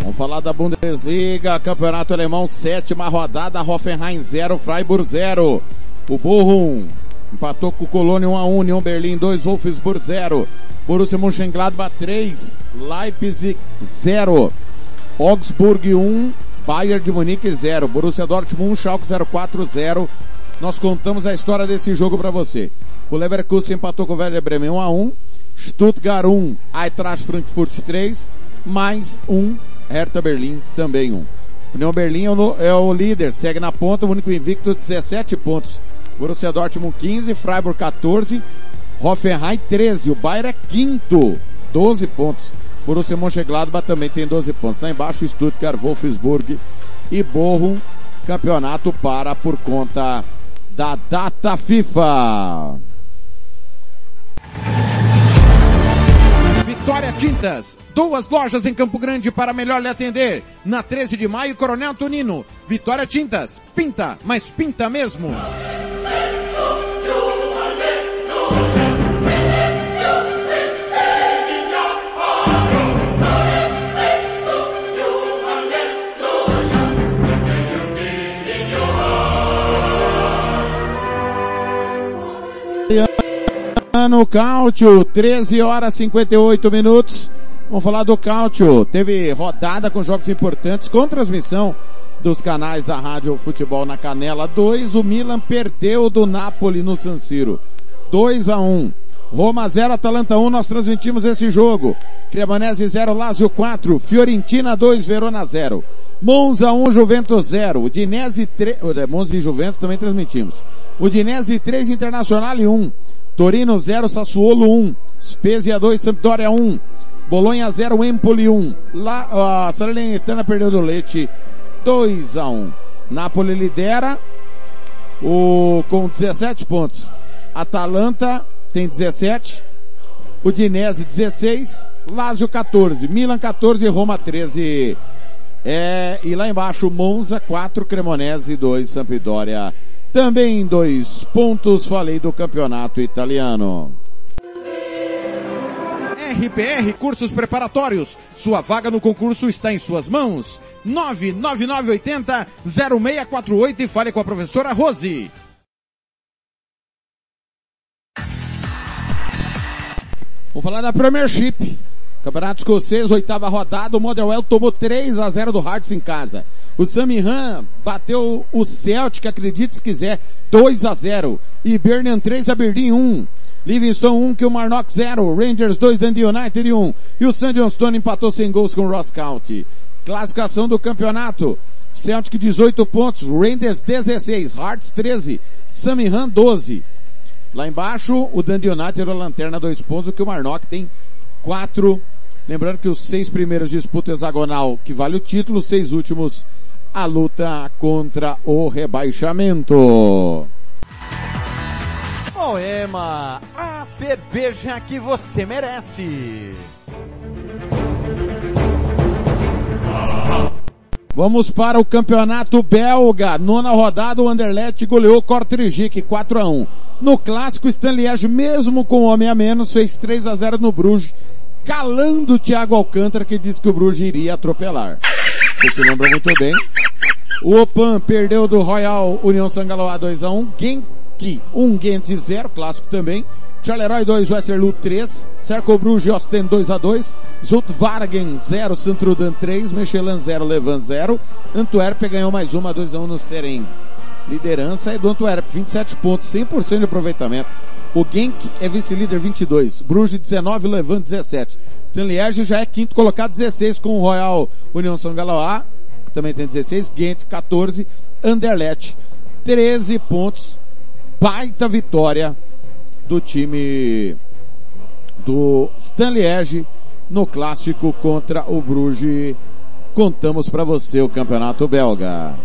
Vamos falar da Bundesliga, Campeonato Alemão, sétima rodada, Hoffenheim 0, Freiburg 0. O Bochum empatou com o Colônia 1 a 1, União Berlim 2, Wolfsburg 0. Borussia Mönchengladbach 3, Leipzig 0. Augsburg 1, Bayern de Munique 0. Borussia Dortmund 1, Schalke 04 0. Nós contamos a história desse jogo para você. O Leverkusen empatou com o Werder Bremen 1 a 1, Stuttgart 1, Eintracht Frankfurt 3, mais 1, Hertha Berlim também 1. União Berlim é o, é o líder, segue na ponta, o único invicto 17 pontos. Borussia Dortmund 15, Freiburg 14, Hoffenheim 13, o Bayern é quinto, 12 pontos. Borussia Mönchengladbach também tem 12 pontos. Lá embaixo Stuttgart, Wolfsburg e Bochum. Campeonato para por conta da data FIFA. Vitória Tintas. Duas lojas em Campo Grande para melhor lhe atender. Na 13 de maio, Coronel Tonino. Vitória Tintas. Pinta, mas pinta mesmo. No Cáutio, 13 horas 58 minutos. Vamos falar do Cáutio. Teve rodada com jogos importantes com transmissão dos canais da Rádio Futebol na Canela 2. O Milan perdeu do Napoli no San Siro. 2 a 1. Roma 0, Atalanta 1, nós transmitimos esse jogo. Cremonese 0, Lazio 4, Fiorentina 2, Verona 0. Monza 1, Juventus 0. Udinese 3, Monza e Juventus também transmitimos. Udinese 3, Internacional 1. Torino 0, Sassuolo 1. Spezia 2, Sampdoria 1. Bolonha 0, Empoli 1. La, a Salernitana perdeu do Leite 2 a 1. Napoli lidera o, com 17 pontos. Atalanta tem 17. Udinese 16. Lazio 14. Milan 14. Roma 13. É, e lá embaixo Monza 4. Cremonese 2. Sampdoria também dois pontos. Falei do campeonato italiano. RPR Cursos Preparatórios. Sua vaga no concurso está em suas mãos. 99980 0648 e fale com a professora Rose. Vamos falar da Premiership. Campeonato Escocês, oitava rodada, o Motherwell tomou 3 a 0 do Hearts em casa. O Samihan bateu o Celtic, acredite se quiser, 2 a 0. E Birmingham 3, Aberdeen 1. Livingston 1, Kilmarnock 0. Rangers 2, Dundee United 1. E o St. Johnstone empatou sem gols com o Ross County. Classificação do campeonato. Celtic 18 pontos, Rangers 16, Hearts 13, Samihan 12. Lá embaixo, o Dundee United a lanterna, dois pontos, o Kilmarnock tem quatro. Lembrando que os seis primeiros disputam hexagonal, que vale o título, os seis últimos, a luta contra o rebaixamento. Moema, a cerveja que você merece. Vamos para o campeonato belga. Nona rodada, o Anderlecht goleou Kortrijk 4 a 1. No clássico, Stanliège, mesmo com o homem a menos, fez 3 a 0 no Bruges, calando o Thiago Alcântara, que disse que o Bruges iria atropelar. Você se lembra muito bem. O Opan perdeu do Royal União Sangaloa 2 a 1. Genk 1, Gent 0, clássico também. Charleroi 2, Westerlo 3, Cerco Bruges e Ostend 2 a 2, Zultvargen 0, Santrudan 3, Michelin 0, Levant 0, Antwerp ganhou mais uma, 2 a 1 no Seren. Liderança é do Antwerp, 27 pontos, 100% de aproveitamento. O Genk é vice-líder 22, Bruges 19, Levant 17. Stanliège já é quinto colocado 16 com o Royal União São Galoá, que também tem 16, Gent 14, Anderlecht 13 pontos, baita vitória do time do Stanliège no clássico contra o Bruges. Contamos para você o campeonato belga.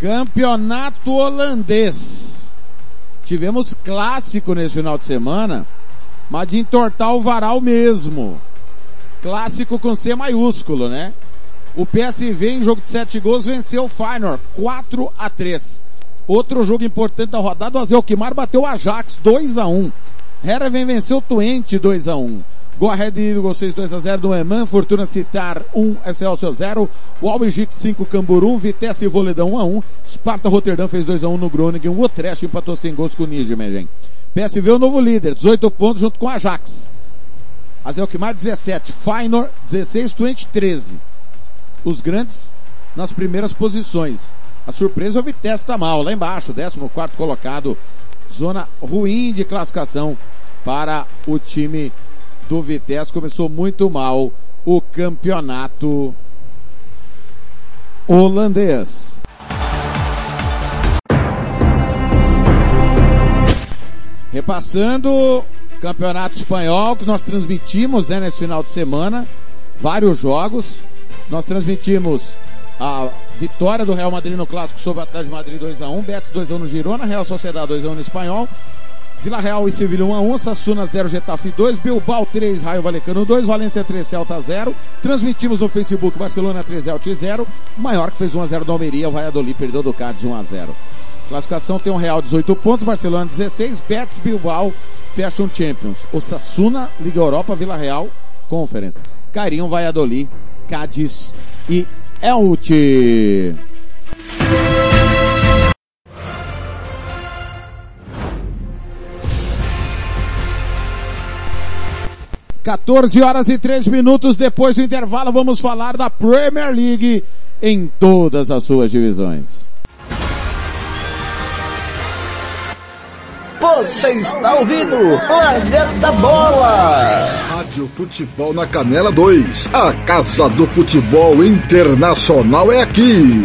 Campeonato holandês. Tivemos clássico nesse final de semana, mas de entortar o varal mesmo. Clássico com C maiúsculo, né? O PSV em jogo de 7 gols venceu o Feyenoord 4 a 3. Outro jogo importante da rodada, o Azelkmar bateu o Ajax 2 a 1. Herenveen venceu o Twente 2 a 1. Go Ahead Eagles 6 2 a 0 do Eman, Fortuna Citar 1, Excelsior 0, o Albigik 5, Camburu 1, Vitesse e Voledão 1 a 1, Sparta Rotterdam fez 2 a 1 no Groningen, o Utrecht empatou sem gols com o Nijmegen. PSV é o novo líder, 18 pontos junto com o Ajax. Azelkmar 17, Feyenoord 16, Twente 13. Os grandes nas primeiras posições. A surpresa é o Vitesse tá mal, lá embaixo, 14 colocado. Zona ruim de classificação para o time do Vitesse. Começou muito mal o campeonato holandês. Repassando Campeonato Espanhol que nós transmitimos né, nesse final de semana, vários jogos. Nós transmitimos a vitória do Real Madrid no clássico sobre o Atlético de Madrid 2x1, Betis 2x1 no Girona, Real Sociedade 2x1 no Espanhol, Vila Real e Sevilha 1x1, Sassuna 0, Getafe 2, Bilbao 3, Raio Valecano 2, Valência 3, Celta 0. Transmitimos no Facebook Barcelona 3, Elche 0, Maior que fez 1x0 do Almeria, o Valladolid perdeu do Cádiz 1x0. Classificação tem um Real 18 pontos, Barcelona 16, Betis, Bilbao fecham Champions. O Sassuna, Liga Europa, Vila Real, Conference. Carinho, Valladolid, Cádiz e Elche. Quatorze horas e três minutos depois do intervalo, vamos falar da Premier League em todas as suas divisões. Você está ouvindo Planeta Bola. Rádio Futebol na Canela 2. A Casa do Futebol Internacional é aqui.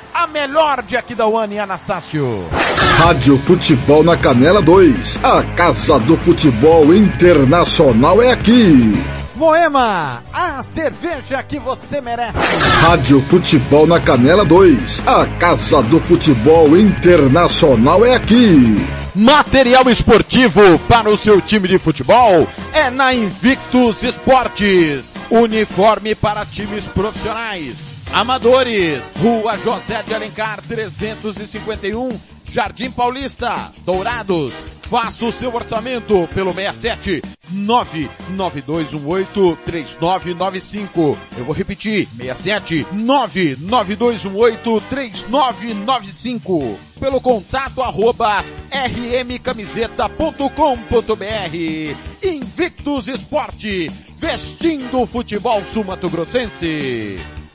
A melhor de Aquidauana e Anastácio. Rádio Futebol na Canela 2. A Casa do Futebol Internacional é aqui. Moema, a cerveja que você merece. Rádio Futebol na Canela 2. A Casa do Futebol Internacional é aqui. Material esportivo para o seu time de futebol é na Invictus Esportes. Uniforme para times profissionais. Amadores. Rua José de Alencar 351, Jardim Paulista, Dourados. Faça o seu orçamento pelo 67 99218 3995. Eu vou repetir, 67 99218 3995. Pelo contato arroba rmcamiseta.com.br. Invictus Esporte, vestindo o futebol sumatogrossense.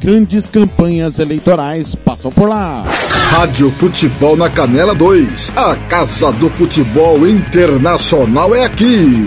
Grandes campanhas eleitorais passam por lá. Rádio Futebol na Canela 2. A Casa do Futebol Internacional é aqui.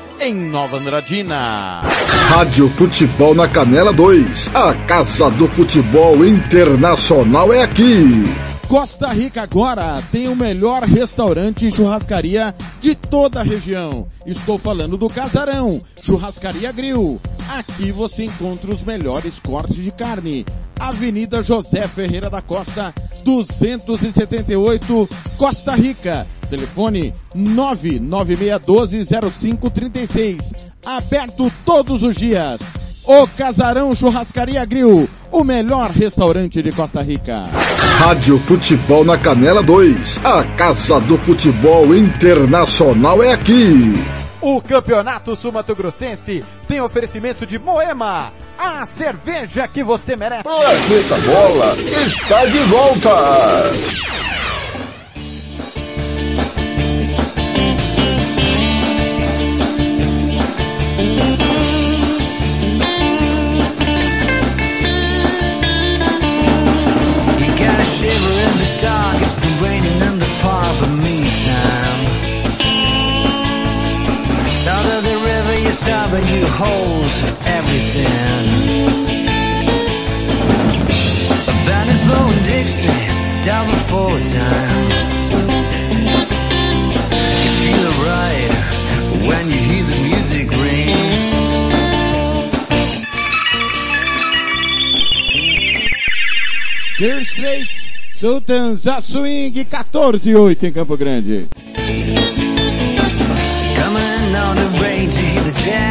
em Nova Andradina. Rádio Futebol na Canela 2. A Casa do Futebol Internacional é aqui. Costa Rica agora tem o melhor restaurante e churrascaria de toda a região. Estou falando do Casarão, Churrascaria Grill. Aqui você encontra os melhores cortes de carne. Avenida José Ferreira da Costa, 278, Costa Rica. Telefone 996120536. Aberto todos os dias. O Casarão Churrascaria Grill, o melhor restaurante de Costa Rica. Rádio Futebol na Canela 2. A Casa do Futebol Internacional é aqui. O Campeonato Sumato Grossense tem oferecimento de Moema, a cerveja que você merece. Planeta Bola está de volta. And you hold everything. A band is blowing Dixie down before time. You feel it right when you hear the music ring. Dire Straits, Sultans of Swing 14-8 em Campo Grande. Coming on the range the jazz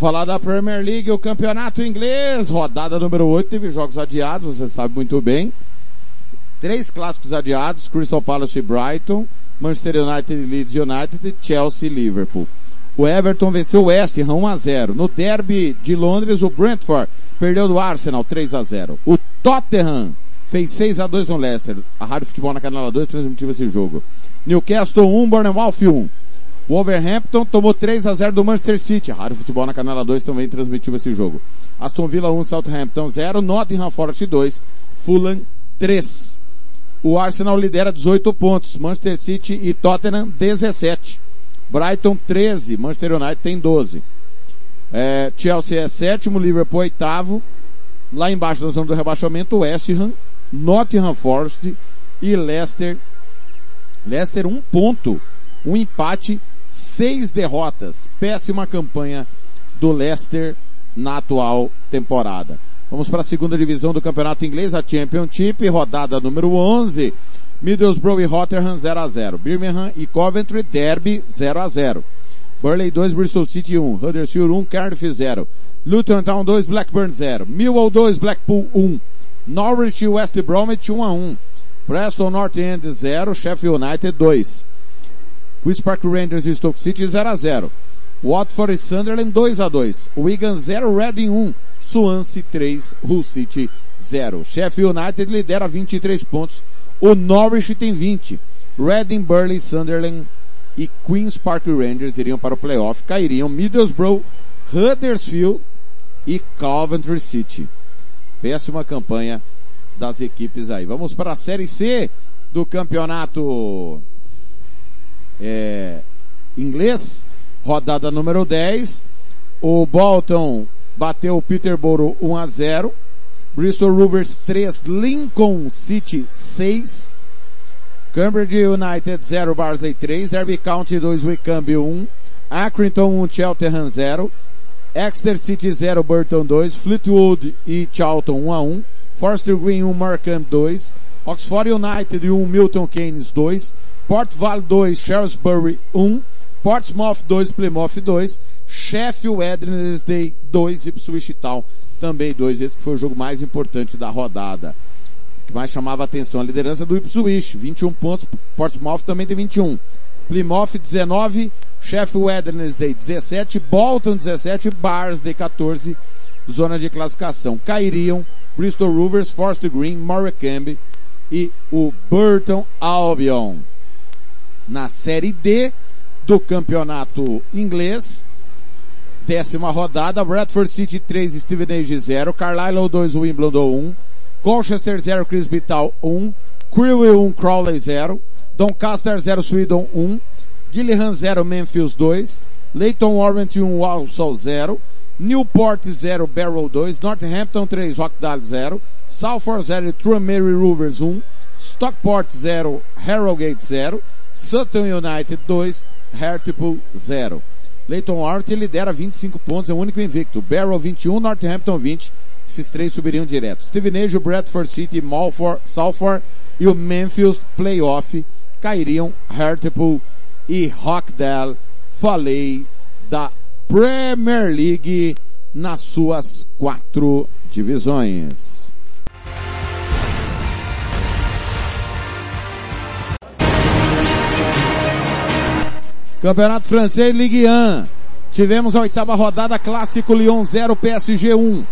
Falar da Premier League, o campeonato inglês, rodada número 8, teve jogos adiados, você sabe muito bem. Três clássicos adiados, Crystal Palace e Brighton, Manchester United e Leeds United Chelsea e Liverpool. O Everton venceu o West Ham 1 a 0. No derby de Londres, o Brentford perdeu do Arsenal 3 a 0. O Tottenham fez 6 a 2 no Leicester. A Rádio Futebol na Canela 2 transmitiu esse jogo. Newcastle 1, Bournemouth 1. Wolverhampton tomou 3 a 0 do Manchester City. Rádio Futebol na Canela 2 também transmitiu esse jogo. Aston Villa 1, Southampton 0, Nottingham Forest 2, Fulham 3. O Arsenal lidera 18 pontos, Manchester City e Tottenham 17. Brighton 13, Manchester United tem 12. É, Chelsea é sétimo, Liverpool oitavo. Lá embaixo da zona do rebaixamento, West Ham, Nottingham Forest e Leicester. Leicester um ponto, um empate, seis derrotas. Péssima campanha do Leicester na atual temporada. Vamos para a segunda divisão do campeonato inglês, a Championship, rodada número 11. Middlesbrough e Rotherham 0 a 0. Birmingham e Coventry Derby 0 a 0. Burley 2, Bristol City 1. Huddersfield 1, Cardiff 0. Luton Town 2, Blackburn 0. Millwall 2, Blackpool 1. Norwich e West Bromwich 1 a 1. Preston North End 0, Sheffield United 2. Queen's Park Rangers e Stoke City 0 a 0. Watford e Sunderland 2 a 2. Wigan 0, Reading 1. Swansea 3, Hull City 0. Sheffield United lidera 23 pontos. O Norwich tem 20. Reading, Burley, Sunderland e Queen's Park Rangers iriam para o playoff. Cairiam Middlesbrough, Huddersfield e Coventry City. Péssima campanha das equipes aí. Vamos para a Série C do campeonato é, inglês. Rodada número 10. O Bolton bateu o Peterborough 1 a 0. Bristol Rovers 3, Lincoln City 6. Cambridge United 0, Barnsley 3. Derby County 2, Wycombe 1. Accrington 1, Cheltenham 0. Exeter City 0, Burton 2. Fleetwood e Charlton 1 a 1. Forster Green 1, Markham 2. Oxford United 1, Milton Keynes 2. Port Vale 2, Shrewsbury 1. Portsmouth 2, Plymouth 2. Sheffield Wednesday 2, Ipswich Town também 2. Esse que foi o jogo mais importante da rodada. O que mais chamava a atenção a liderança do Ipswich, 21 pontos. Portsmouth também tem 21. Plymouth 19, Sheffield Wednesday 17, Bolton 17, Barsday 14, zona de classificação. Cairiam Bristol Rovers, Forest Green, Morecambe e o Burton Albion. Na Série D do campeonato inglês, décima rodada, Bradford City 3, Stevenage 0, Carlisle 2, Wimbledon 1, Colchester 0, Chris Vital 1, Crewe 1, Crawley 0, Doncaster 0, Swindon 1, Gillingham 0, Memphis 2, Leighton Orient 1, Walsall 0, Newport 0, Barrow 2, Northampton 3, Rockdale 0, Salford 0, Trumary Rovers 1, Stockport 0, Harrogate 0, Sutton United 2, Hartlepool 0. Leighton Orient lidera 25 pontos, é o único invicto. Barrow 21, Northampton 20. Esses três subiriam direto. Stevenage, Bradford City, Malford, Salford e o Memphis Playoff cairiam Hartlepool e Rockdale. Falei da Premier League nas suas quatro divisões. Campeonato Francês Ligue 1. Tivemos a oitava rodada, clássico Lyon 0, PSG 1.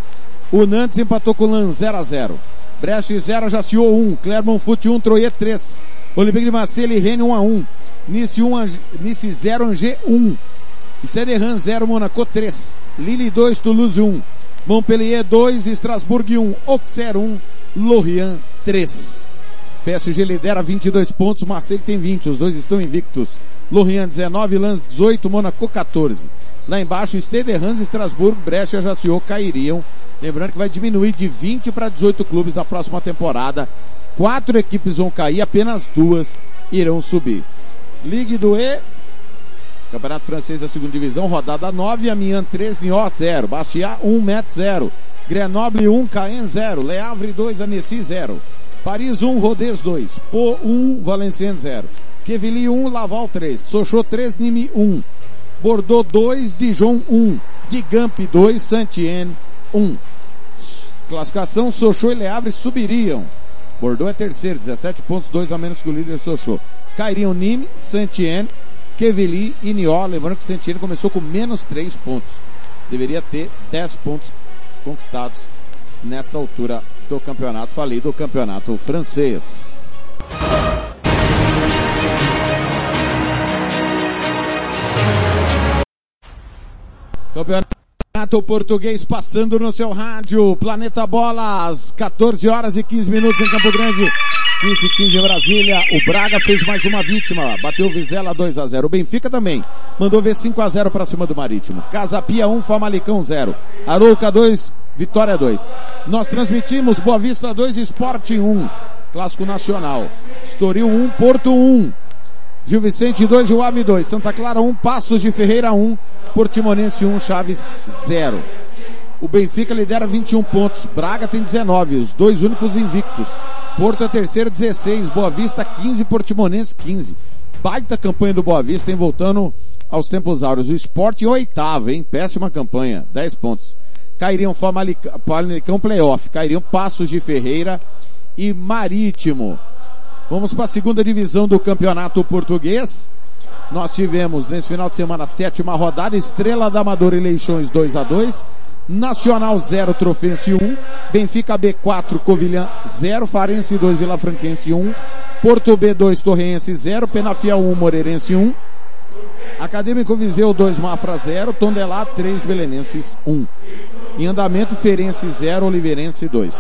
O Nantes empatou com o Lan 0 a 0. Brest 0, Jaciot 1. Clermont Foot 1, Troyes 3. Olympique de Marseille e Rennes 1 a 1. Nice 1, Nice 0, Angers 1. Stade Rennes 0, Monaco 3. Lille 2, Toulouse 1. Montpellier 2, Strasbourg 1. Auxerre 1, Lorient 3. PSG lidera 22 pontos, Marseille tem 20, os dois estão invictos. Lorient 19, Lens 18, Monaco 14. Lá embaixo, Stade Reims, Estrasburgo, Brecha Ajaccio cairiam. Lembrando que vai diminuir de 20 para 18 clubes na próxima temporada. Quatro equipes vão cair, apenas duas irão subir. Ligue do E, Campeonato Francês da segunda divisão, rodada 9, Amiens 3, Niort 0, Bastia 1, Metz 0, Grenoble 1, Caen 0, Le Havre 2, Annecy 0, Paris 1, Rodez 2, Po 1, Valenciennes 0, Quevilly 1, Laval 3, Sochaux 3, Nîmes 1, Bordeaux 2, Dijon 1, Gigamp 2, Saint-Étienne 1. Classificação, Sochaux e Le Havre subiriam. Bordeaux é terceiro, 17 pontos, 2 a menos que o líder Sochaux. Cairiam Nîmes, Saint-Étienne, Queveli e Niol, Lembrando que o Santini começou com menos 3 pontos. Deveria ter 10 pontos conquistados nesta altura do campeonato. Falei do campeonato francês. Campeonato Português passando no seu rádio, Planeta Bolas, 14 horas e 15 minutos em Campo Grande. 15 e 15 em Brasília. O Braga fez mais uma vítima. Bateu o Vizela 2 a 0 O Benfica também. Mandou ver 5 a 0 para cima do Marítimo. Casa Pia 1, Famalicão 0. Arouca 2, Vitória 2. Nós transmitimos Boa Vista 2, Sporting 1. Clássico Nacional. Estoril 1, Porto 1. Gil Vicente 2 e o Ave 2. Santa Clara 1, Passos de Ferreira 1, Portimonense 1, Chaves 0. O Benfica lidera 21 pontos, Braga tem 19, os dois únicos invictos. Porto é terceiro, 16, Boa Vista 15, Portimonense 15. Baita campanha do Boa Vista, hein, voltando aos tempos áureos. O Sport em oitavo, hein, péssima campanha, 10 pontos. Cairiam Famalicão Playoff, cairiam Passos de Ferreira e Marítimo. Vamos para a segunda divisão do Campeonato Português. Nós tivemos nesse final de semana a sétima rodada, Estrela da Amadora e Leixões 2 a 2 Nacional 0, Trofense 1, Benfica B4, Covilhã 0, Farense 2, Vila Franquense 1, Porto B2, Torrense 0, Penafiel 1, Moreirense 1, Acadêmico Viseu 2, Mafra 0, Tondelá 3, Belenenses 1. Em andamento, Ferense 0, Oliveirense 2.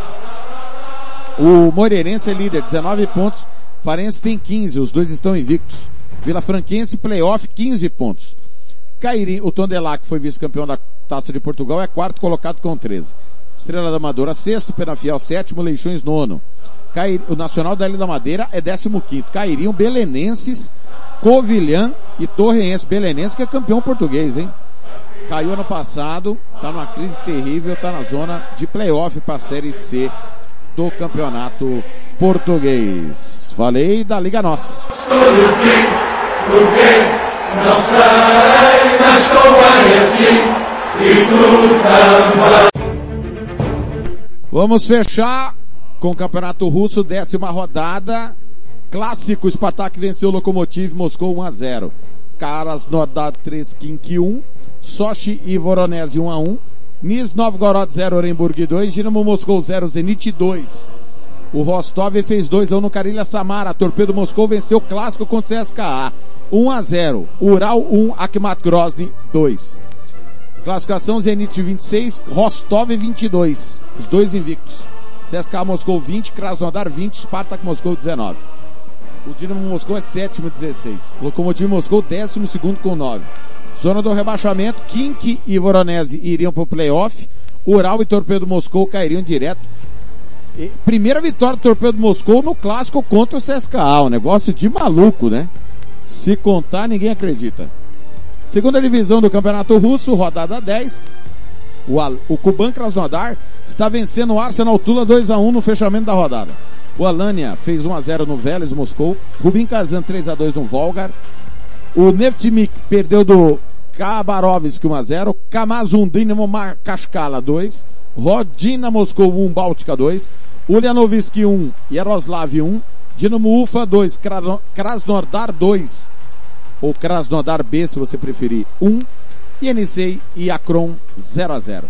O Moreirense é líder, 19 pontos, Farense tem 15, os dois estão invictos. Vila Franquense, playoff, 15 pontos. Cairi, o Tondelá, que foi vice-campeão da Taça de Portugal, é quarto colocado com 13. Estrela da Amadora, sexto, Penafiel, sétimo, Leixões, nono. Cair, o Nacional da Ilha da Madeira é décimo quinto. Cairiam Belenenses, Covilhã e Torreense. Belenenses que é campeão português, hein? Caiu ano passado, tá numa crise terrível, tá na zona de playoff para a Série C do Campeonato Português. Falei da Liga Nossa. Não sei, mas assim e tu também. Vamos fechar com o Campeonato Russo, décima rodada. Clássico, Spartak venceu o Lokomotiv Moscou 1 a 0. Krasnodar 3 Kink 1, Sochi e Voronezh 1 a 1, Nis Novgorod 0 Orenburg 2, Dinamo Moscou 0 Zenit 2. O Rostov fez 2 a 1 no Karilha Samara. Torpedo Moscou venceu o clássico contra o CSKA. 1 a 0. Ural 1, Akhmat Grozny 2. Classificação Zenit 26, Rostov 22. Os dois invictos. CSKA Moscou 20, Krasnodar 20, Spartak Moscou 19. O Dinamo Moscou é sétimo 16. Lokomotiv Moscou décimo segundo com 9. Zona do rebaixamento, Kink e Voronezh iriam para o playoff. Ural e Torpedo Moscou cairiam direto. Primeira vitória do Torpedo Moscou no clássico contra o CSKA. Um negócio de maluco, né? Se contar, ninguém acredita. Segunda divisão do Campeonato Russo, rodada 10. O, o Kuban Krasnodar está vencendo o Arsenal Tula 2 a 1 no fechamento da rodada. O Alania fez 1 a 0 no Vélez Moscou. Rubin Kazan 3 a 2 no Volgar. O Neftimik perdeu do Khabarovsk 1 a 0. Kamazun Dinamo Kashkala 2. Rodina Moscou 1, Báltica 2. Ulyanovsk 1, Yaroslav 1. Dinamo Ufa 2, Krasnodar 2. Ou Krasnodar B, se você preferir, 1. Yenisei e Akron 0 a 0.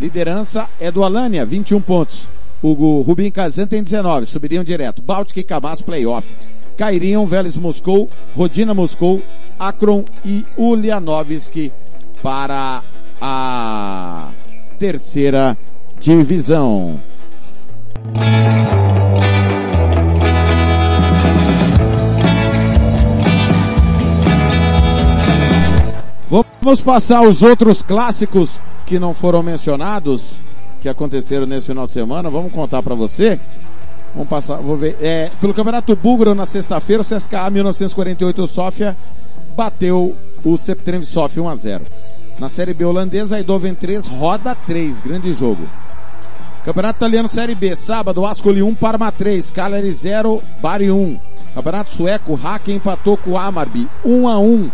Liderança é do Alania, 21 pontos. O Rubin Kazan tem 19, subiriam direto. Báltica e Kamaz playoff. Cairiam Vélez Moscou, Rodina Moscou, Akron e Ulyanovsk para a terceira divisão. Vamos passar os outros clássicos que não foram mencionados, que aconteceram nesse final de semana. Vamos contar para você. Vamos passar, vou ver. É, pelo Campeonato Búlgaro na sexta-feira, o CSKA 1948 Sofia bateu o Septrem Sofia 1 a 0. Na Série B holandesa, Eindhoven 3, roda 3, grande jogo. Campeonato Italiano Série B, sábado, Ascoli 1, Parma 3, Cagliari 0, Bari 1. Campeonato Sueco, Haken empatou com o Amarby, 1 a 1.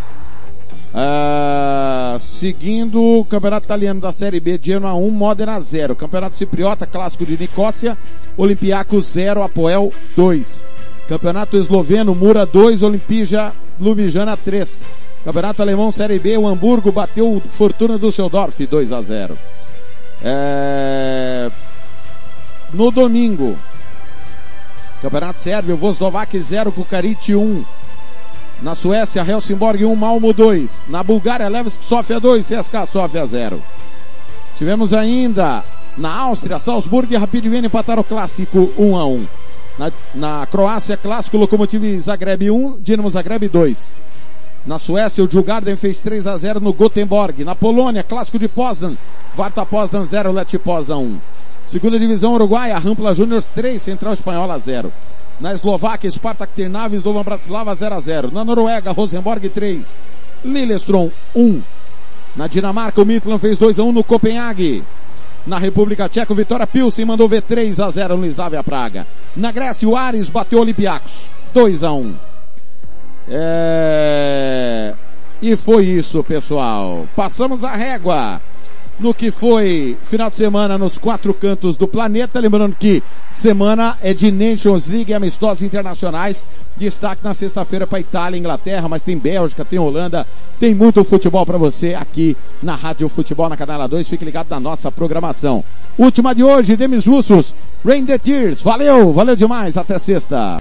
Uh, seguindo o Campeonato Italiano da Série B, Genoa 1, Modena 0. Campeonato Cipriota, Clássico de Nicócia, Olympiacos 0, Apoel 2. Campeonato Esloveno, Mura 2, Olimpija Ljubljana 3. Campeonato Alemão Série B, o Hamburgo bateu o Fortuna Düsseldorf 2 a 0. É... No domingo, Campeonato Sérvio, Voslovac 0, Kukarit 1. Na Suécia, Helsingborg 1, Malmo 2. Na Bulgária, Levski Sofia 2, CSKA Sofia 0. Tivemos ainda na Áustria, Salzburg e Rapid Viena empataram o clássico 1 a 1. Na, na Croácia, clássico Lokomotiv Zagreb 1, Dinamo Zagreb 2. Na Suécia, o Djurgården fez 3 a 0 no Gothenburg. Na Polônia, clássico de Poznan, Varta Poznan 0, Leti Poznan 1. Segunda divisão uruguaia, Rampla Juniors 3, Central Espanhola 0. Na Eslováquia, Spartak Trnava, Slovan Bratislava 0 a 0. Na Noruega, Rosenborg 3, Lillestrøm 1. Na Dinamarca, o Midland fez 2 a 1 no Copenhague. Na República Tcheca, Vitória Pilsen mandou ver 3 a 0 no Slavia Praga. Na Grécia, o Ares bateu o Olympiacos 2 a 1. É... E foi isso, pessoal. Passamos a régua no que foi final de semana nos quatro cantos do planeta. Lembrando que semana é de Nations League e amistosos internacionais. Destaque na sexta-feira para Itália Inglaterra, mas tem Bélgica, tem Holanda, tem muito futebol para você aqui na Rádio Futebol na Canela 2. Fique ligado na nossa programação. Última de hoje, Demis Russos, Rain the Tears. Valeu, valeu demais. Até sexta.